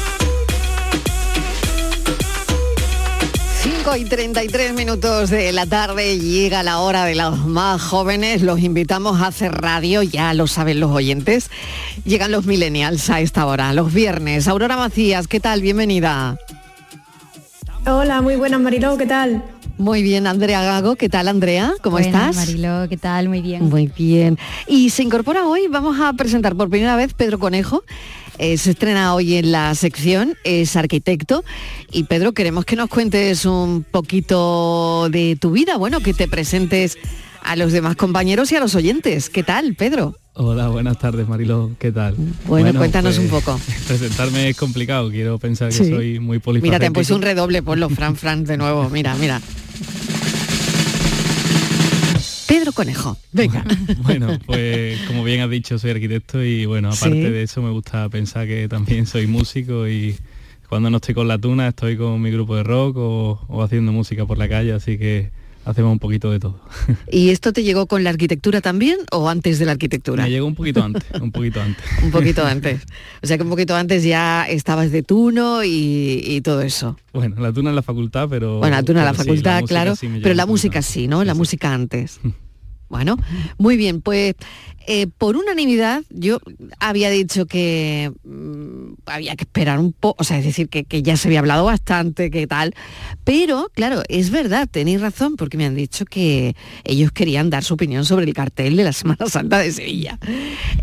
5 y 33 minutos de la tarde llega la hora de los más jóvenes. Los invitamos a hacer radio, ya lo saben los oyentes. Llegan los millennials a esta hora, los viernes. Aurora Macías, ¿qué tal? Bienvenida.
Hola, muy buenas Mariló, ¿qué tal?
Muy bien, Andrea Gago, ¿qué tal Andrea? ¿Cómo
Buenas,
estás?
Mariló, ¿qué tal? Muy bien.
Muy bien. Y se incorpora hoy, vamos a presentar por primera vez Pedro Conejo. Eh, se estrena hoy en la sección, es arquitecto. Y Pedro, queremos que nos cuentes un poquito de tu vida, bueno, que te presentes a los demás compañeros y a los oyentes. ¿Qué tal, Pedro?
Hola, buenas tardes Mariló, ¿qué tal?
Bueno, cuéntanos un
pues,
poco.
Presentarme es complicado, quiero pensar que
Sí.
soy muy polifacético.
Mira, te han puesto un redoble, ponlo, Fran, Fran, de nuevo. Mira, mira. Pedro Conejo, venga.
Bueno, pues como bien has dicho, soy arquitecto y bueno, aparte
Sí.
de eso me gusta pensar que también soy músico y cuando no estoy con la tuna estoy con mi grupo de rock o, o haciendo música por la calle, así que hacemos un poquito de todo.
¿Y esto te llegó con la arquitectura también o antes de la arquitectura?
Me llegó un poquito antes, un poquito antes.
Un poquito antes. O sea que un poquito antes ya estabas de tuno y, y todo eso.
Bueno, la tuna en la facultad, pero...
Bueno, la tuna en la
sí,
facultad, claro,
sí
pero la música sí, ¿no? La música antes. Bueno, muy bien, pues eh, por unanimidad yo había dicho que mm, había que esperar un poco, o sea, es decir, que, ya se había hablado bastante, que tal, pero claro, es verdad, tenéis razón, porque me han dicho que ellos querían dar su opinión sobre el cartel de la Semana Santa de Sevilla.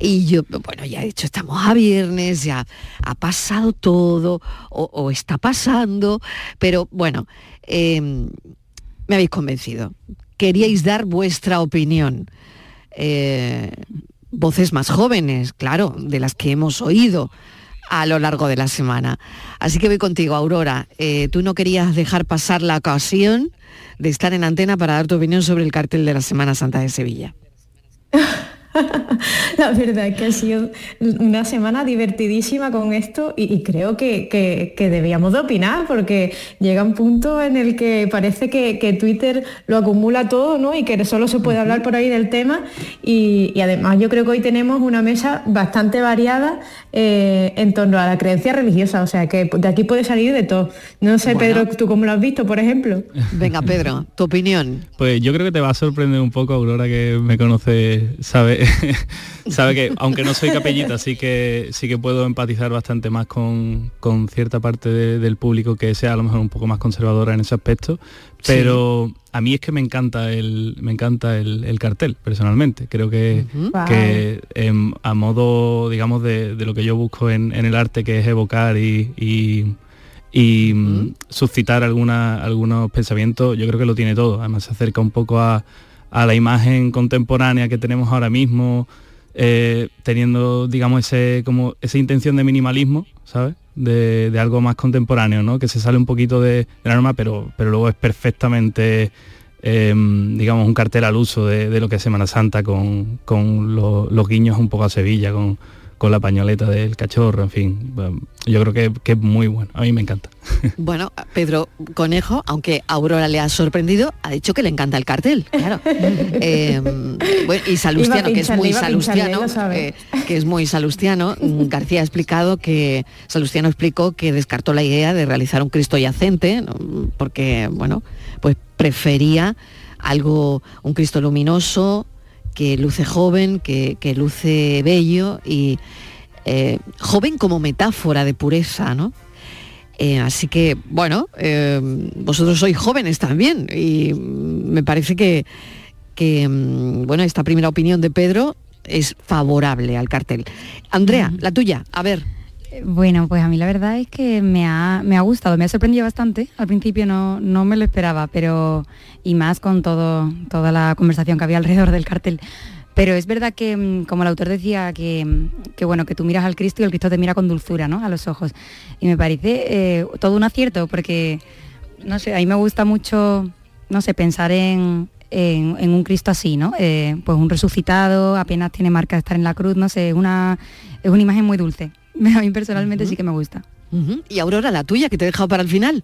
Y yo, bueno, ya he dicho, estamos a viernes, ya ha pasado todo, o, o está pasando, pero bueno, eh, me habéis convencido. Queríais dar vuestra opinión. Eh, voces más jóvenes, claro, de las que hemos oído a lo largo de la semana. Así que voy contigo, Aurora. Eh, Tú no querías dejar pasar la ocasión de estar en antena para dar tu opinión sobre el cartel de la Semana Santa de Sevilla.
La verdad es que ha sido una semana divertidísima con esto y, y creo que, que- que debíamos de opinar porque llega un punto en el que parece que, que Twitter lo acumula todo ¿no? y que solo se puede hablar por ahí del tema y, y además yo creo que hoy tenemos una mesa bastante variada eh, en torno a la creencia religiosa, o sea que de aquí puede salir de todo. No sé,
Bueno.
Pedro, ¿tú cómo lo has visto, por ejemplo?
Venga, Pedro, tu opinión.
Pues yo creo que te va a sorprender un poco, Aurora, que me conoce, sabe, sabe que aunque no soy capellita, sí que sí que puedo empatizar bastante más con, con cierta parte de- del público que sea a lo mejor un poco más conservadora en ese aspecto. Pero a mí es que me encanta el, me encanta el, el cartel, personalmente. Creo que, que em, a modo, digamos, de, de lo que yo busco en, en el arte, que es evocar y, y- y, mm, suscitar alguna, algunos pensamientos, yo creo que lo tiene todo. Además se acerca un poco a, a la imagen contemporánea que tenemos ahora mismo, eh, teniendo, digamos, ese, como esa intención de minimalismo, ¿sabes? De, de algo más contemporáneo, ¿no? Que se sale un poquito de, de la norma, pero, pero luego es perfectamente, eh, digamos, un cartel al uso de, de lo que es Semana Santa con, con lo- los guiños un poco a Sevilla, con, con la pañoleta del cachorro, en fin. Bueno, Yo creo que, que es muy bueno, a mí me encanta.
Bueno, Pedro Conejo, aunque a Aurora le ha sorprendido, ha dicho que le encanta el cartel, claro. Eh, bueno, y Salustiano,
a
que es muy salustiano, eh, que es muy salustiano, García ha explicado que, Salustiano explicó que descartó la idea de realizar un Cristo yacente, porque, bueno, pues prefería algo, un Cristo luminoso, que luce joven, que, que luce bello y eh, joven como metáfora de pureza, ¿no? Eh, así que, bueno, eh, vosotros sois jóvenes también y me parece que, que, mm, bueno, esta primera opinión de Pedro es favorable al cartel. Andrea, la tuya, a ver.
Bueno, pues a mí la verdad es que me ha, me ha gustado, me ha sorprendido bastante. Al principio no, no me lo esperaba, pero y más con todo, toda la conversación que había alrededor del cartel. Pero es verdad que, mm, como el autor decía, que, mm, que bueno, que tú miras al Cristo y el Cristo te mira con dulzura, ¿no? A los ojos. Y me parece eh, todo un acierto, porque, no sé, a mí me gusta mucho, no sé, pensar en, en, un Cristo así, ¿no? Eh, pues un resucitado, apenas tiene marca de estar en la cruz, no sé, una, es una imagen muy dulce. A mí personalmente sí que me gusta.
Y Aurora, la tuya, que te he dejado para el final.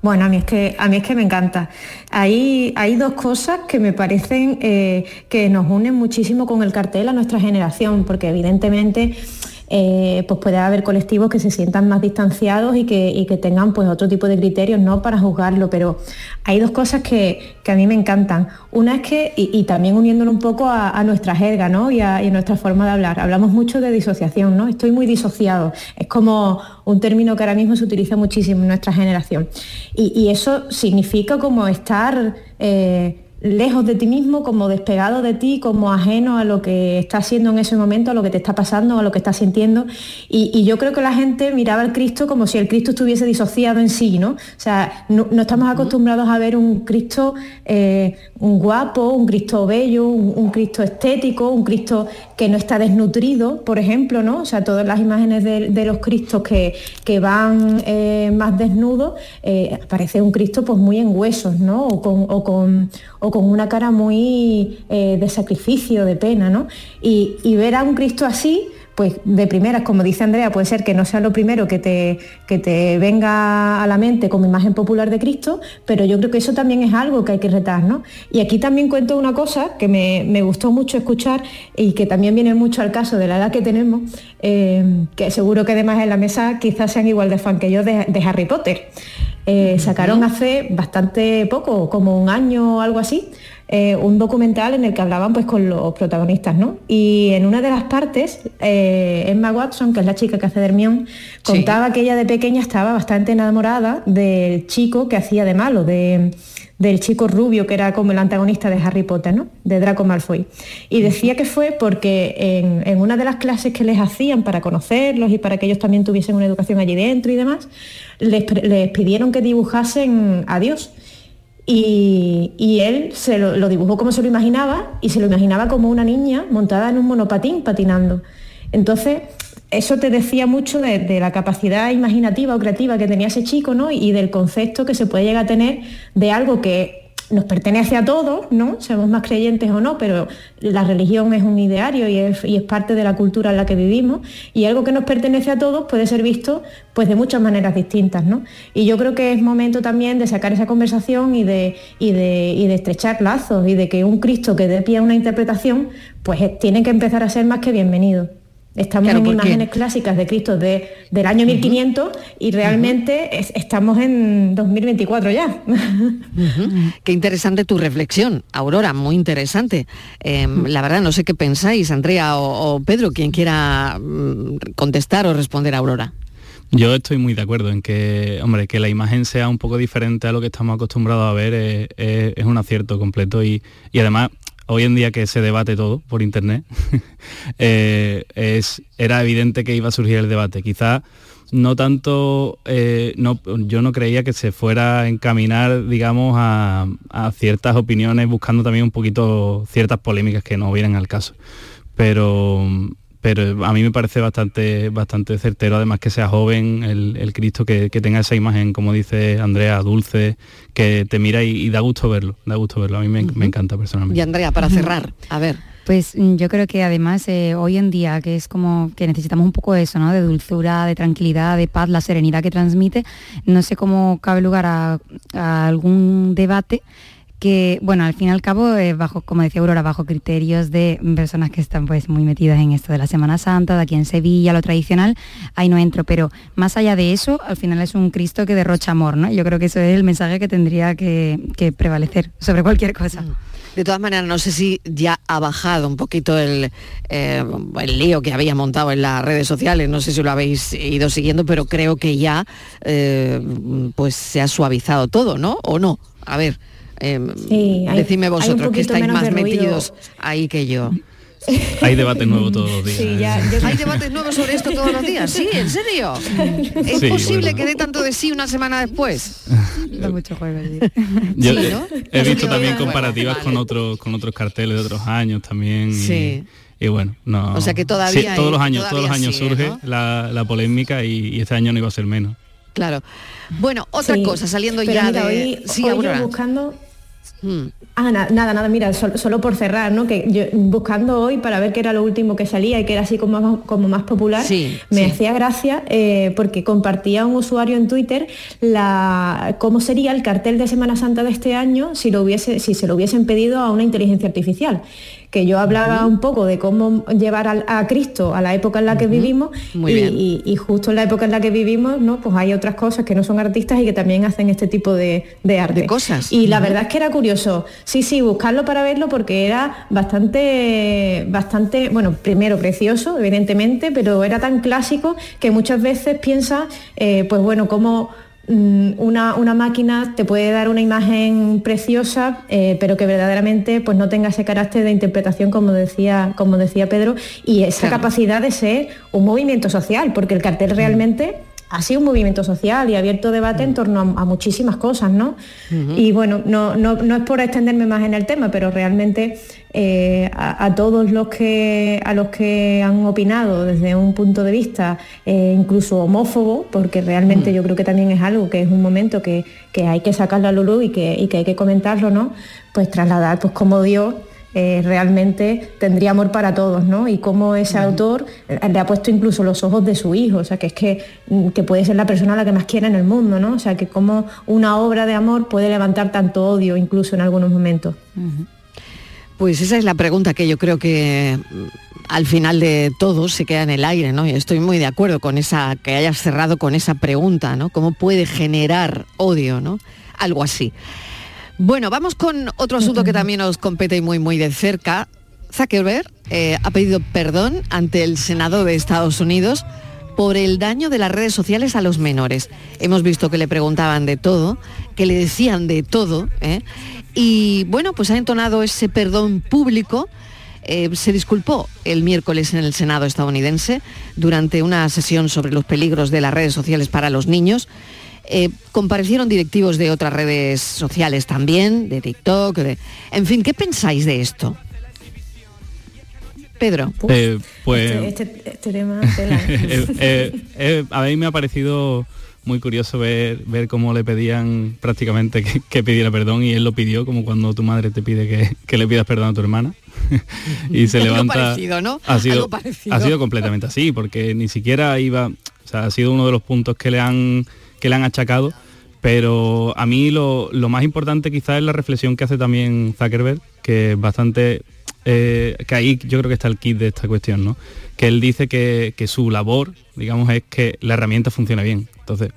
Bueno, a mí es que, a mí es que me encanta. Hay, hay dos cosas que me parecen eh, que nos unen muchísimo con el cartel a nuestra generación, porque evidentemente eh, pues puede haber colectivos que se sientan más distanciados y que, que tengan pues otro tipo de criterios ¿no? para juzgarlo, pero hay dos cosas que, a mí me encantan. Una es que, y, también uniéndolo un poco a, nuestra jerga ¿no? y, a, nuestra forma de hablar, hablamos mucho de disociación, ¿no? Estoy muy disociado. Es como un término que ahora mismo se utiliza muchísimo en nuestra generación. Y, eso significa como estar eh, lejos de ti mismo, como despegado de ti, como ajeno a lo que está haciendo en ese momento, a lo que te está pasando, a lo que estás sintiendo. Y, yo creo que la gente miraba al Cristo como si el Cristo estuviese disociado en sí, ¿no? O sea, no, estamos acostumbrados a ver un Cristo eh, un guapo, un Cristo bello, un, Cristo estético, un Cristo que no está desnutrido, por ejemplo, ¿no? O sea, todas las imágenes de, los Cristos que, que van eh, más desnudos, eh, aparece un Cristo pues muy en huesos, ¿no? O con, o con, o con una cara muy eh, de sacrificio, de pena, ¿no? Y, ver a un Cristo así, pues de primeras, como dice Andrea, puede ser que no sea lo primero que te, que te venga a la mente como imagen popular de Cristo, pero yo creo que eso también es algo que hay que retar, ¿no? Y aquí también cuento una cosa que me, gustó mucho escuchar y que también viene mucho al caso de la edad que tenemos, eh, que seguro que además en la mesa quizás sean igual de fan que yo de, de Harry Potter. Eh, sacaron hace bastante poco, como un año o algo así, eh, un documental en el que hablaban pues con los protagonistas, ¿no? Y en una de las partes, eh, Emma Watson, que es la chica que hace de Hermione, contaba que ella de pequeña estaba bastante enamorada del chico que hacía de malo, de, del chico rubio que era como el antagonista de Harry Potter, ¿no? De Draco Malfoy. Y decía que fue porque en, en una de las clases que les hacían para conocerlos y para que ellos también tuviesen una educación allí dentro y demás, les, pidieron que dibujasen a Dios. Y, él se lo, dibujó como se lo imaginaba y se lo imaginaba como una niña montada en un monopatín patinando. Entonces, eso te decía mucho de, la capacidad imaginativa o creativa que tenía ese chico ¿no? y del concepto que se puede llegar a tener de algo que nos pertenece a todos, ¿no? Seamos más creyentes o no, pero la religión es un ideario y es, parte de la cultura en la que vivimos y algo que nos pertenece a todos puede ser visto pues de muchas maneras distintas, ¿no? Y yo creo que es momento también de sacar esa conversación y de, y de, estrechar lazos y de que un Cristo que dé pie a una interpretación pues tiene que empezar a ser más que bienvenido. Estamos en imágenes clásicas de Cristo de, del año 1500 y realmente estamos en 2024 ya.
Qué interesante tu reflexión, Aurora, muy interesante. Em, la verdad, no sé qué pensáis, Andrea o, Pedro, quien quiera mm, contestar o responder a Aurora.
Yo estoy muy de acuerdo en que, hombre, que la imagen sea un poco diferente a lo que estamos acostumbrados a ver es, un acierto completo y, y además hoy en día que se debate todo por internet, eh, era evidente que iba a surgir el debate. Quizá no tanto, eh, no, yo no creía que se fuera a encaminar, digamos, a, ciertas opiniones, buscando también un poquito ciertas polémicas que no vienen al caso. Pero, pero a mí me parece bastante, bastante certero, además que sea joven el, Cristo, que, tenga esa imagen, como dice Andrea, dulce, que te mira y, da gusto verlo, da gusto verlo. A mí me, encanta personalmente.
Y Andrea, para cerrar, a ver.
Pues mm, yo creo que además eh, hoy en día, que es como que necesitamos un poco eso, ¿no? De dulzura, de tranquilidad, de paz, la serenidad que transmite, no sé cómo cabe lugar a algún debate que, bueno, al fin y al cabo, bajo, como decía Aurora, bajo criterios de personas que están pues muy metidas en esto de la Semana Santa, de aquí en Sevilla, lo tradicional, ahí no entro, pero más allá de eso, al final es un Cristo que derrocha amor, ¿no? Yo creo que eso es el mensaje que tendría que, prevalecer sobre cualquier cosa. Mm.
De todas maneras, no sé si ya ha bajado un poquito el, eh, el, lío que había montado en las redes sociales, no sé si lo habéis ido siguiendo, pero creo que ya eh, pues se ha suavizado todo, ¿no? ¿O no? A ver, eh, decidme vosotros que estáis más metidos ahí que yo.
Hay debates nuevos todos los días.
¿eh? Hay debates nuevos sobre esto todos los días. Sí, en serio. ¿Es posible que dé tanto de sí una semana después?
Da mucho juego.
Yo he visto también comparativas con otros con otros carteles de otros años también. Sí. Y, bueno, no.
O sea que todavía
todos los años, todos los años surge la, polémica y, este año no iba a ser menos.
Claro. Bueno, otra cosa, saliendo ya de.
Hoy, sí, hoy buscando Hmm. Ah, nada, nada, mira, solo, por cerrar, ¿no? Que yo buscando hoy para ver qué era lo último que salía y que era así como, como más popular, me hacía gracia eh, porque compartía un usuario en Twitter la, cómo sería el cartel de Semana Santa de este año si, lo hubiese, si se lo hubiesen pedido a una inteligencia artificial que yo hablaba un poco de cómo llevar a, Cristo a la época en la que vivimos y, justo en la época en la que vivimos, ¿no? Pues hay otras cosas que no son artistas y que también hacen este tipo de, arte.
De cosas.
Y la verdad es que era curioso, sí, sí, buscarlo para verlo porque era bastante, bastante, bueno, primero precioso, evidentemente, pero era tan clásico que muchas veces piensas, eh, pues bueno, cómo Mm, una, máquina te puede dar una imagen preciosa, eh, pero que verdaderamente pues, no tenga ese carácter de interpretación, como decía, como decía Pedro, y esa capacidad de ser un movimiento social, porque el cartel mm. Ha sido un movimiento social y abierto debate en mm. torno a, muchísimas cosas, ¿no? Y bueno, no, no, es por extenderme más en el tema, pero realmente eh, a, todos los que a los que han opinado desde un punto de vista eh, incluso homófobo, porque realmente mm. yo creo que también es algo que es un momento que, hay que sacarlo a luz y que, y que hay que comentarlo, ¿no? Pues trasladar pues como Dios eh, realmente tendría amor para todos, ¿no? Y cómo ese autor eh, le ha puesto incluso los ojos de su hijo, o sea, que es que, mm, que puede ser la persona a la que más quiera en el mundo, ¿no? O sea, que como una obra de amor puede levantar tanto odio incluso en algunos momentos.
Pues esa es la pregunta que yo creo que mm, al final de todo se queda en el aire, ¿no? Y estoy muy de acuerdo con esa, que hayas cerrado con esa pregunta, ¿no? ¿Cómo puede generar odio, ¿no? Algo así. Bueno, vamos con otro asunto que también nos compete muy, muy de cerca. Zuckerberg eh, ha pedido perdón ante el Senado de Estados Unidos por el daño de las redes sociales a los menores. Hemos visto que le preguntaban de todo, que le decían de todo, ¿eh? y bueno, pues ha entonado ese perdón público. Eh, se disculpó el miércoles en el Senado estadounidense durante una sesión sobre los peligros de las redes sociales para los niños. Eh, comparecieron directivos de otras redes sociales también, de TikTok, de... en fin, ¿qué pensáis de esto? Pedro.
Eh, pues, este, este, este tema, eh, a mí me ha parecido muy curioso ver, ver cómo le pedían prácticamente que, pidiera perdón y él lo pidió como cuando tu madre te pide que, le pidas perdón a tu hermana y se levanta
¿no?
ha sido ha sido completamente así porque ni siquiera iba o sea ha sido uno de los puntos que le han que le han achacado, pero a mí lo, más importante quizás es la reflexión que hace también Zuckerberg, que es bastante, eh, que ahí yo creo que está el kit de esta cuestión, ¿no? Que él dice que, su labor, digamos, es que la herramienta funcione bien. Entonces,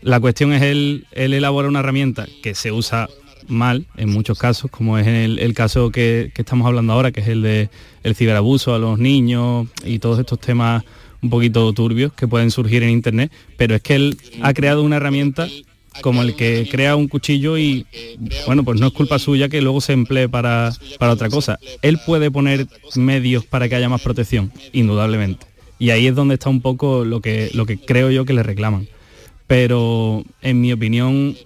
la cuestión es él, él elabora una herramienta que se usa mal en muchos casos, como es el, el caso que, que, estamos hablando ahora, que es el de el ciberabuso a los niños y todos estos temas un poquito turbios que pueden surgir en internet, pero es que él ha creado una herramienta como el que crea un cuchillo y bueno, pues no es culpa suya que luego se emplee para, para otra cosa. Él puede poner medios para que haya más protección, indudablemente. Y ahí es donde está un poco lo que, lo que creo yo que le reclaman. Pero en mi opinión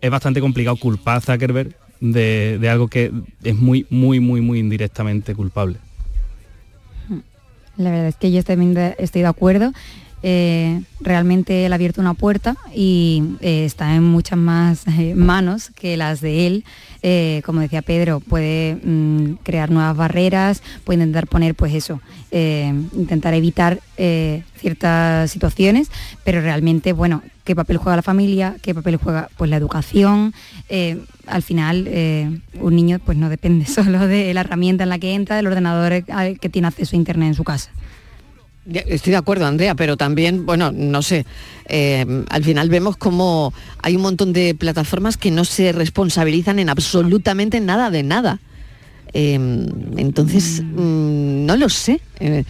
es bastante complicado culpar a Zuckerberg de, de algo que es muy, muy, muy, muy indirectamente culpable.
La verdad es que yo también estoy de acuerdo. Eh, realmente él ha abierto una puerta y eh, está en muchas más eh, manos que las de él. como decía Pedro, puede mm, crear nuevas barreras, puede intentar poner, pues eso, intentar evitar ciertas situaciones, pero realmente, bueno, ¿qué papel juega la familia? ¿Qué papel juega pues, la educación? al final, un niño pues no depende solo de la herramienta en la que entra, del ordenador que tiene acceso a Internet en su casa.
Estoy de acuerdo, Andrea, pero también, bueno, no sé, eh, al final vemos como hay un montón de plataformas que no se responsabilizan en absolutamente nada de nada. Em, entonces, mm, no lo sé. Eh,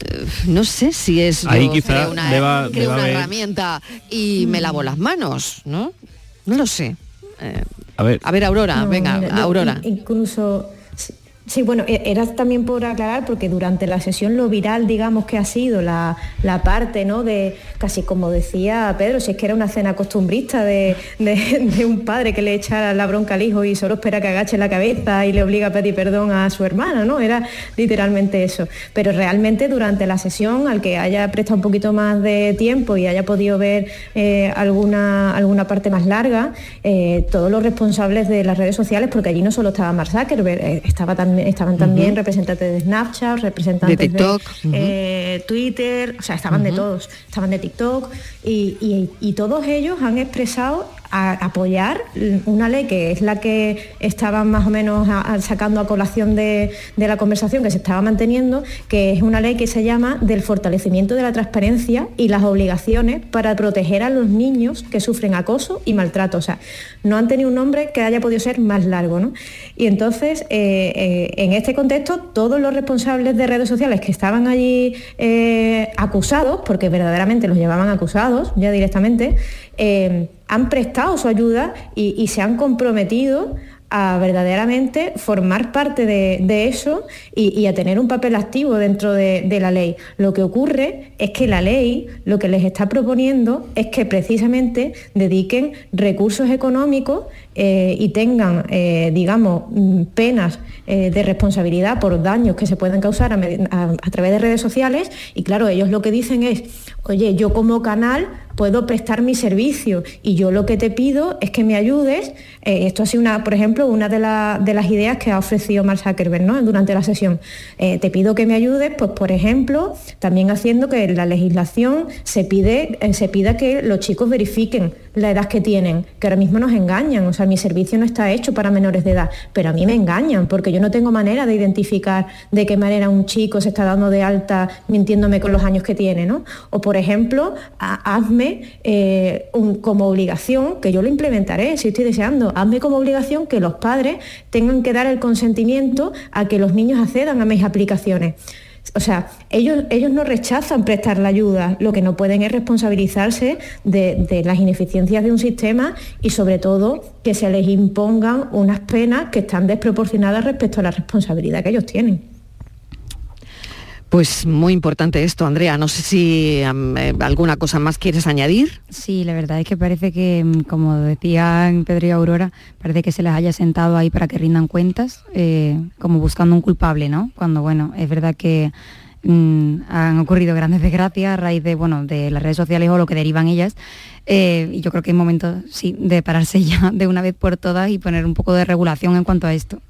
eh, no sé si es
Ahí quizá una,
herramienta y me lavo las manos, ¿no? No lo sé.
a ver,
a ver Aurora, venga, Aurora.
Incluso Sí, bueno, e-, era también por aclarar, porque durante la sesión lo viral, digamos, que ha sido la, parte, ¿no? De, casi como decía Pedro, si es que era una cena costumbrista de, un padre que le echara la bronca al hijo y solo espera que agache la cabeza y le obliga a pedir perdón a su hermana, ¿no? Era literalmente eso. Pero realmente durante la sesión, al que haya prestado un poquito más de tiempo y haya podido ver eh, alguna, alguna parte más larga, eh, todos los responsables de las redes sociales, porque allí no solo estaba Mark eh, estaba también estaban también representantes de Snapchat, representantes de,
TikTok,
eh, Twitter, o sea, estaban de todos, estaban de TikTok y, todos ellos han expresado a apoyar una ley que es la que estaban más o menos sacando a colación de, la conversación que se estaba manteniendo, que es una ley que se llama del fortalecimiento de la transparencia y las obligaciones para proteger a los niños que sufren acoso y maltrato. O sea, no han tenido un nombre que haya podido ser más largo. ¿no? Y entonces, eh, eh, en este contexto, todos los responsables de redes sociales que estaban allí eh, acusados, porque verdaderamente los llevaban acusados ya directamente, han prestado su ayuda y, se han comprometido a verdaderamente formar parte de, eso y, a tener un papel activo dentro de, la ley. Lo que ocurre es que la ley lo que les está proponiendo es que precisamente dediquen recursos económicos eh, y tengan, eh, digamos, mm, penas eh, de responsabilidad por daños que se pueden causar a través de redes sociales. Y claro, ellos lo que dicen es, oye, yo como canal puedo prestar mi servicio y yo lo que te pido es que me ayudes. Esto ha sido, una, por ejemplo, una de, las ideas que ha ofrecido Mark Zuckerberg ¿no? durante la sesión. Te pido que me ayudes, pues por ejemplo, también haciendo que la legislación se, pide, se pida que los chicos verifiquen la edad que tienen, que ahora mismo nos engañan, o sea, mi servicio no está hecho para menores de edad, pero a mí me engañan porque yo no tengo manera de identificar de qué manera un chico se está dando de alta mintiéndome con los años que tiene, ¿no? O por ejemplo, hazme eh, como obligación, que yo lo implementaré si estoy deseando, hazme como obligación que los padres tengan que dar el consentimiento a que los niños accedan a mis aplicaciones. O sea, ellos, ellos no rechazan prestar la ayuda, lo que no pueden es responsabilizarse de, las ineficiencias de un sistema y sobre todo que se les impongan unas penas que están desproporcionadas respecto a la responsabilidad que ellos tienen.
Pues muy importante esto, Andrea. No sé si eh, alguna cosa más quieres añadir.
Sí, la verdad es que parece que, mm, como decían Pedro y Aurora, parece que se les haya sentado ahí para que rindan cuentas, eh, como buscando un culpable, ¿no? Cuando, bueno, es verdad que mm, han ocurrido grandes desgracias a raíz de, bueno, de las redes sociales o lo que derivan ellas. Eh, y yo creo que es momento, sí, de pararse ya de una vez por todas y poner un poco de regulación en cuanto a esto.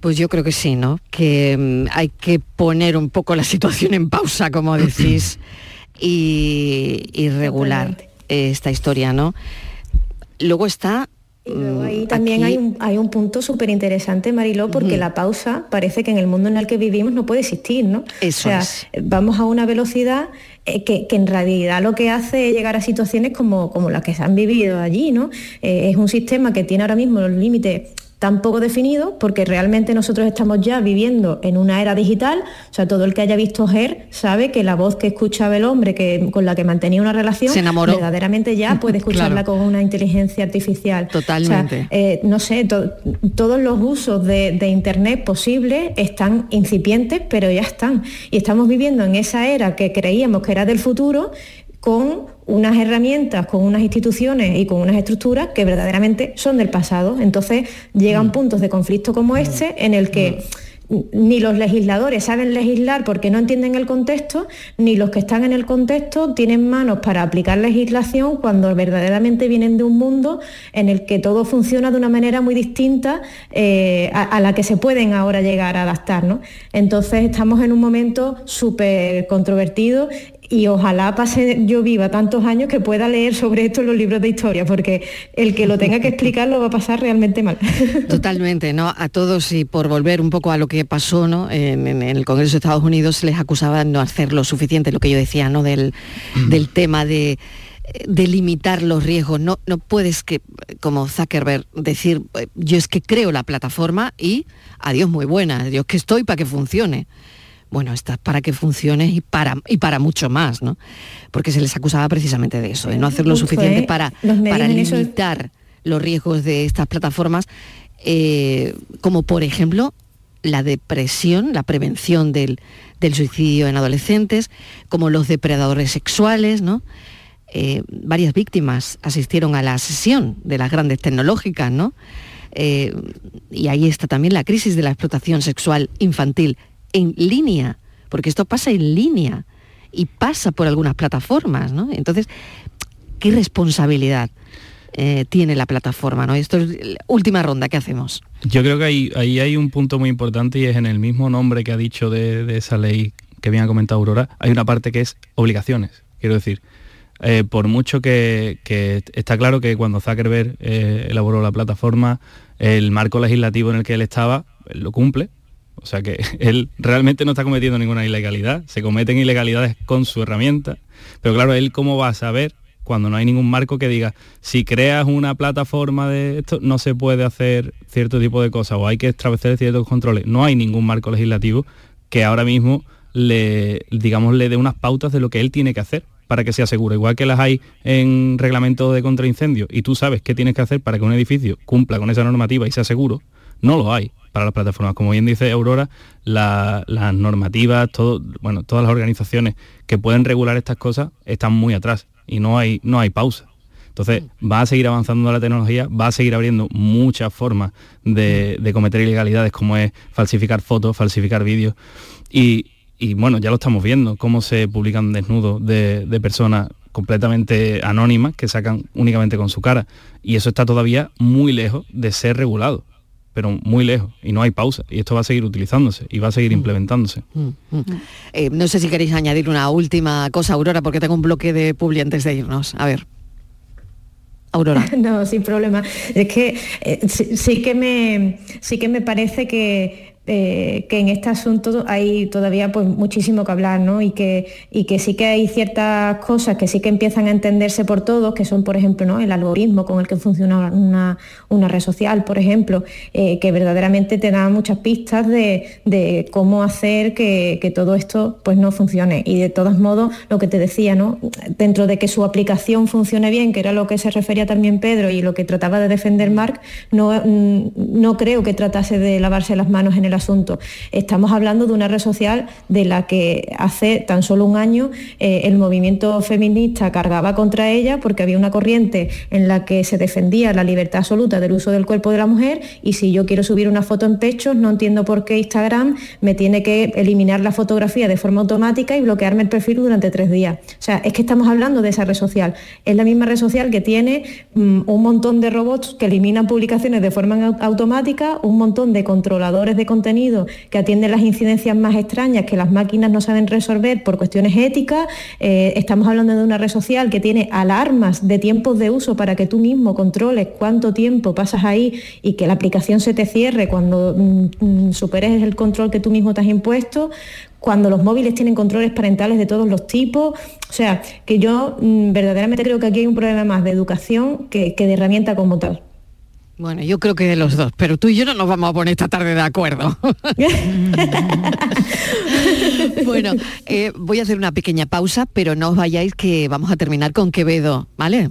Pues yo creo que sí, ¿no? Que mm, hay que poner un poco la situación en pausa, como decís, y, regular esta historia, ¿no? Luego está
mm, ahí también hay, un, hay un punto súper interesante, Mariló, porque la pausa parece que en el mundo en el que vivimos no puede existir, ¿no?
Eso
o sea, vamos a una velocidad eh, que, en realidad lo que hace es llegar a situaciones como, como las que se han vivido allí, ¿no? Eh, es un sistema que tiene ahora mismo los límites tan poco definido porque realmente nosotros estamos ya viviendo en una era digital, o sea, todo el que haya visto Her sabe que la voz que escuchaba el hombre que, con la que mantenía una relación, verdaderamente ya puede escucharla con una inteligencia artificial.
Totalmente.
Eh, no sé, todos los usos de, de Internet posibles están incipientes, pero ya están. Y estamos viviendo en esa era que creíamos que era del futuro con unas herramientas, con unas instituciones y con unas estructuras que verdaderamente son del pasado. Entonces llegan mm. puntos de conflicto como mm. este en el que mm. ni los legisladores saben legislar porque no entienden el contexto, ni los que están en el contexto tienen manos para aplicar legislación cuando verdaderamente vienen de un mundo en el que todo funciona de una manera muy distinta eh, a, la que se pueden ahora llegar a adaptar. Entonces estamos en un momento súper controvertido y ojalá pase yo viva tantos años que pueda leer sobre esto en los libros de historia, porque el que lo tenga que explicar lo va a pasar realmente mal.
Totalmente, ¿no? A todos y por volver un poco a lo que pasó ¿no? en, el Congreso de Estados Unidos se les acusaba de no hacer lo suficiente, lo que yo decía, ¿no? Del, mm. del tema de limitar los riesgos. No, no puedes que, como Zuckerberg, decir, yo es que creo la plataforma y adiós muy buena, Dios que estoy para que funcione bueno, está para que funcione y para, y para mucho más, ¿no? Porque se les acusaba precisamente de eso, de no hacer lo suficiente para, para limitar los riesgos de estas plataformas, eh, como por ejemplo la depresión, la prevención del, suicidio en adolescentes, como los depredadores sexuales, ¿no? Eh, varias víctimas asistieron a la sesión de las grandes tecnológicas, ¿no? Eh, y ahí está también la crisis de la explotación sexual infantil en línea, porque esto pasa en línea y pasa por algunas plataformas, ¿no? Entonces, ¿qué responsabilidad eh, tiene la plataforma? ¿no? Esto es la última ronda que hacemos.
Yo creo que ahí, hay un punto muy importante y es en el mismo nombre que ha dicho de, esa ley que bien ha comentado Aurora, hay una parte que es obligaciones. Quiero decir, eh, por mucho que, está claro que cuando Zuckerberg eh, elaboró la plataforma, el marco legislativo en el que él estaba lo cumple. O sea que él realmente no está cometiendo ninguna ilegalidad, se cometen ilegalidades con su herramienta. Pero claro, él cómo va a saber cuando no hay ningún marco que diga, si creas una plataforma de esto, no se puede hacer cierto tipo de cosas o hay que establecer ciertos controles. No hay ningún marco legislativo que ahora mismo le, digamos, le dé unas pautas de lo que él tiene que hacer para que sea seguro, igual que las hay en reglamento de contraincendio y tú sabes qué tienes que hacer para que un edificio cumpla con esa normativa y sea seguro, no lo hay para las plataformas. Como bien dice Aurora, las normativas, todo, bueno, todas las organizaciones que pueden regular estas cosas están muy atrás y no hay, no hay pausa. Entonces va a seguir avanzando la tecnología, va a seguir abriendo muchas formas de, cometer ilegalidades como es falsificar fotos, falsificar vídeos y, y bueno, ya lo estamos viendo, cómo se publican desnudos de, personas completamente anónimas que sacan únicamente con su cara. Y eso está todavía muy lejos de ser regulado, pero muy lejos. Y no hay pausa. Y esto va a seguir utilizándose y va a seguir mm. implementándose. Mm,
mm. Eh, no sé si queréis añadir una última cosa, Aurora, porque tengo un bloque de publi antes de irnos. A ver. Aurora.
No, sin problema. Es que eh, sí, que me, sí que me parece que eh, que en este asunto hay todavía pues, muchísimo que hablar, ¿no? Y que, y que sí que hay ciertas cosas que sí que empiezan a entenderse por todos, que son, por ejemplo, ¿no? el algoritmo con el que funciona una, una red social, por ejemplo, eh, que verdaderamente te da muchas pistas de, cómo hacer que, todo esto pues, no funcione. Y de todos modos, lo que te decía, ¿no? dentro de que su aplicación funcione bien, que era lo que se refería también Pedro y lo que trataba de defender Mark, no, mm, no creo que tratase de lavarse las manos en el asunto. Estamos hablando de una red social de la que hace tan solo un año eh, el movimiento feminista cargaba contra ella porque había una corriente en la que se defendía la libertad absoluta del uso del cuerpo de la mujer y si yo quiero subir una foto en pechos, no entiendo por qué Instagram me tiene que eliminar la fotografía de forma automática y bloquearme el perfil durante tres días. O sea, es que estamos hablando de esa red social. Es la misma red social que tiene mm, un montón de robots que eliminan publicaciones de forma automática, un montón de controladores de contenido que atienden las incidencias más extrañas que las máquinas no saben resolver por cuestiones éticas. Eh, estamos hablando de una red social que tiene alarmas de tiempos de uso para que tú mismo controles cuánto tiempo pasas ahí y que la aplicación se te cierre cuando mm, mm, superes el control que tú mismo te has impuesto cuando los móviles tienen controles parentales de todos los tipos. O sea, que yo mm, verdaderamente creo que aquí hay un problema más de educación que de herramienta como tal.
Bueno, yo creo que de los dos, pero tú y yo no nos vamos a poner esta tarde de acuerdo. bueno, eh, voy a hacer una pequeña pausa, pero no os vayáis que vamos a terminar con Quevedo, ¿vale?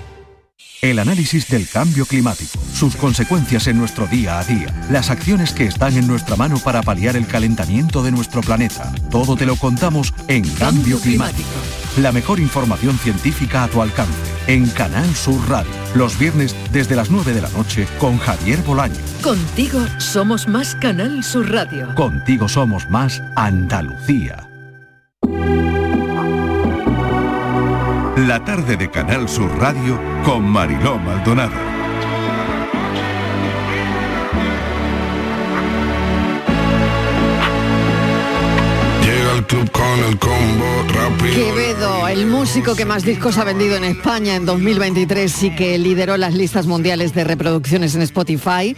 El análisis del cambio climático, sus consecuencias en nuestro día a día, las acciones que están en nuestra mano para paliar el calentamiento de nuestro planeta. Todo te lo contamos en Cambio Climático. La mejor información científica a tu alcance en Canal Sur Radio. Los viernes desde las 9 de la noche con Javier Bolaño.
Contigo somos más Canal Sur Radio.
Contigo somos más Andalucía. La tarde de Canal Sur Radio con Mariló Maldonado.
Llega el club con el combo rápido.
Quevedo, el músico que más discos ha vendido en España en 2023 y que lideró las listas mundiales de reproducciones en Spotify,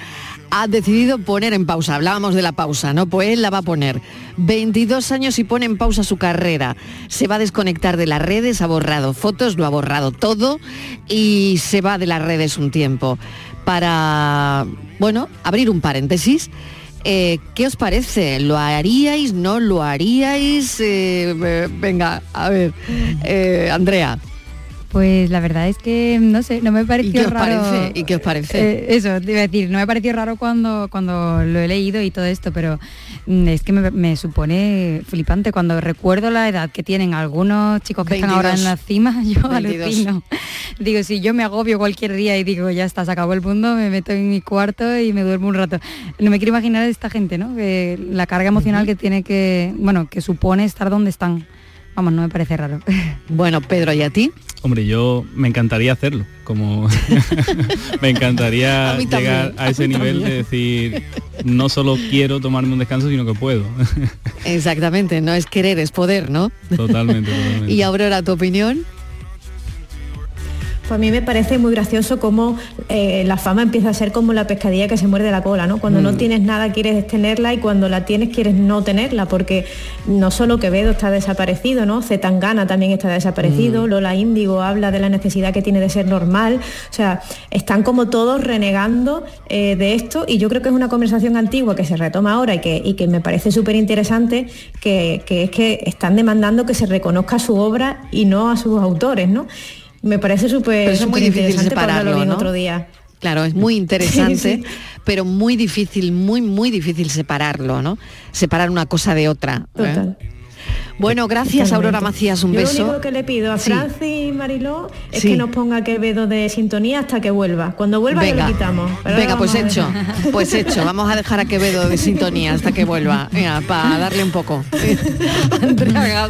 ha decidido poner en pausa. Hablábamos de la pausa, ¿no? Pues él la va a poner. 22 años y pone en pausa su carrera. Se va a desconectar de las redes, ha borrado fotos, lo ha borrado todo y se va de las redes un tiempo. Para, bueno, abrir un paréntesis Eh, ¿Qué os parece? ¿Lo haríais? ¿No lo haríais? Eh, venga, a ver, eh, Andrea.
Pues la verdad es que no sé, no me pareció
¿Y qué os
raro.
parece? ¿Y qué os parece?
Eh, eso, te iba a decir, no me pareció raro cuando, cuando lo he leído y todo esto, pero es que me, me supone flipante cuando recuerdo la edad que tienen algunos chicos que están ahora en
22.
la cima, yo
22.
alucino. Digo, si yo me agobio cualquier día y digo, ya está, se acabó el mundo, me meto en mi cuarto y me duermo un rato. No me quiero imaginar esta gente, ¿no? Que la carga emocional que tiene que, bueno, que supone estar donde están. Vamos, no me parece raro.
Bueno, Pedro, ¿y a ti?
Hombre, yo me encantaría hacerlo, como me encantaría
A
llegar a ese nivel de decir, no solo quiero tomarme un descanso, sino que puedo.
Exactamente, no es querer, es poder, ¿no?
totalmente, totalmente.
Y Aurora, ¿tu opinión?
A mí me parece muy gracioso cómo eh, la fama empieza a ser como la pescadilla que se muerde la cola, ¿no? Cuando no
Mm.
tienes nada quieres tenerla y cuando la tienes quieres no tenerla, porque no solo Quevedo está desaparecido, ¿no? Zetangana también está desaparecido,
Mm.
Lola Índigo habla de la necesidad que tiene de ser normal, o sea, están como todos renegando eh, de esto y yo creo que es una conversación antigua que se retoma ahora y que, y que me parece súper interesante, que, que es que están demandando que se reconozca su obra y no a sus autores, ¿no? Me parece súper
es muy difícil separarlo, ¿no?
otro día.
Claro, es muy interesante,
Sí, sí.
pero muy difícil, muy, muy difícil separarlo, ¿no? Separar una cosa de otra. ¿eh? Bueno, gracias
Totalmente.
Aurora Macías, un
Yo
beso.
Lo único que le pido a
Sí.
Francis y Mariló es
Sí.
que nos ponga Quevedo de sintonía hasta que vuelva. Cuando vuelva
Venga,
lo quitamos. Pero
venga, pues hecho, pues hecho. Vamos a dejar a Quevedo de sintonía hasta que vuelva, para darle un poco. Andrea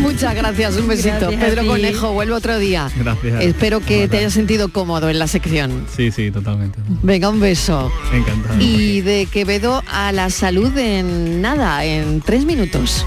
muchas gracias, un besito.
Gracias
Pedro. Conejo, vuelvo otro día.
Gracias.
Espero que te hayas sentido cómodo en la sección.
Sí, sí, totalmente.
Venga, un beso.
Encantado.
Y de Quevedo a la salud en nada, en tres minutos.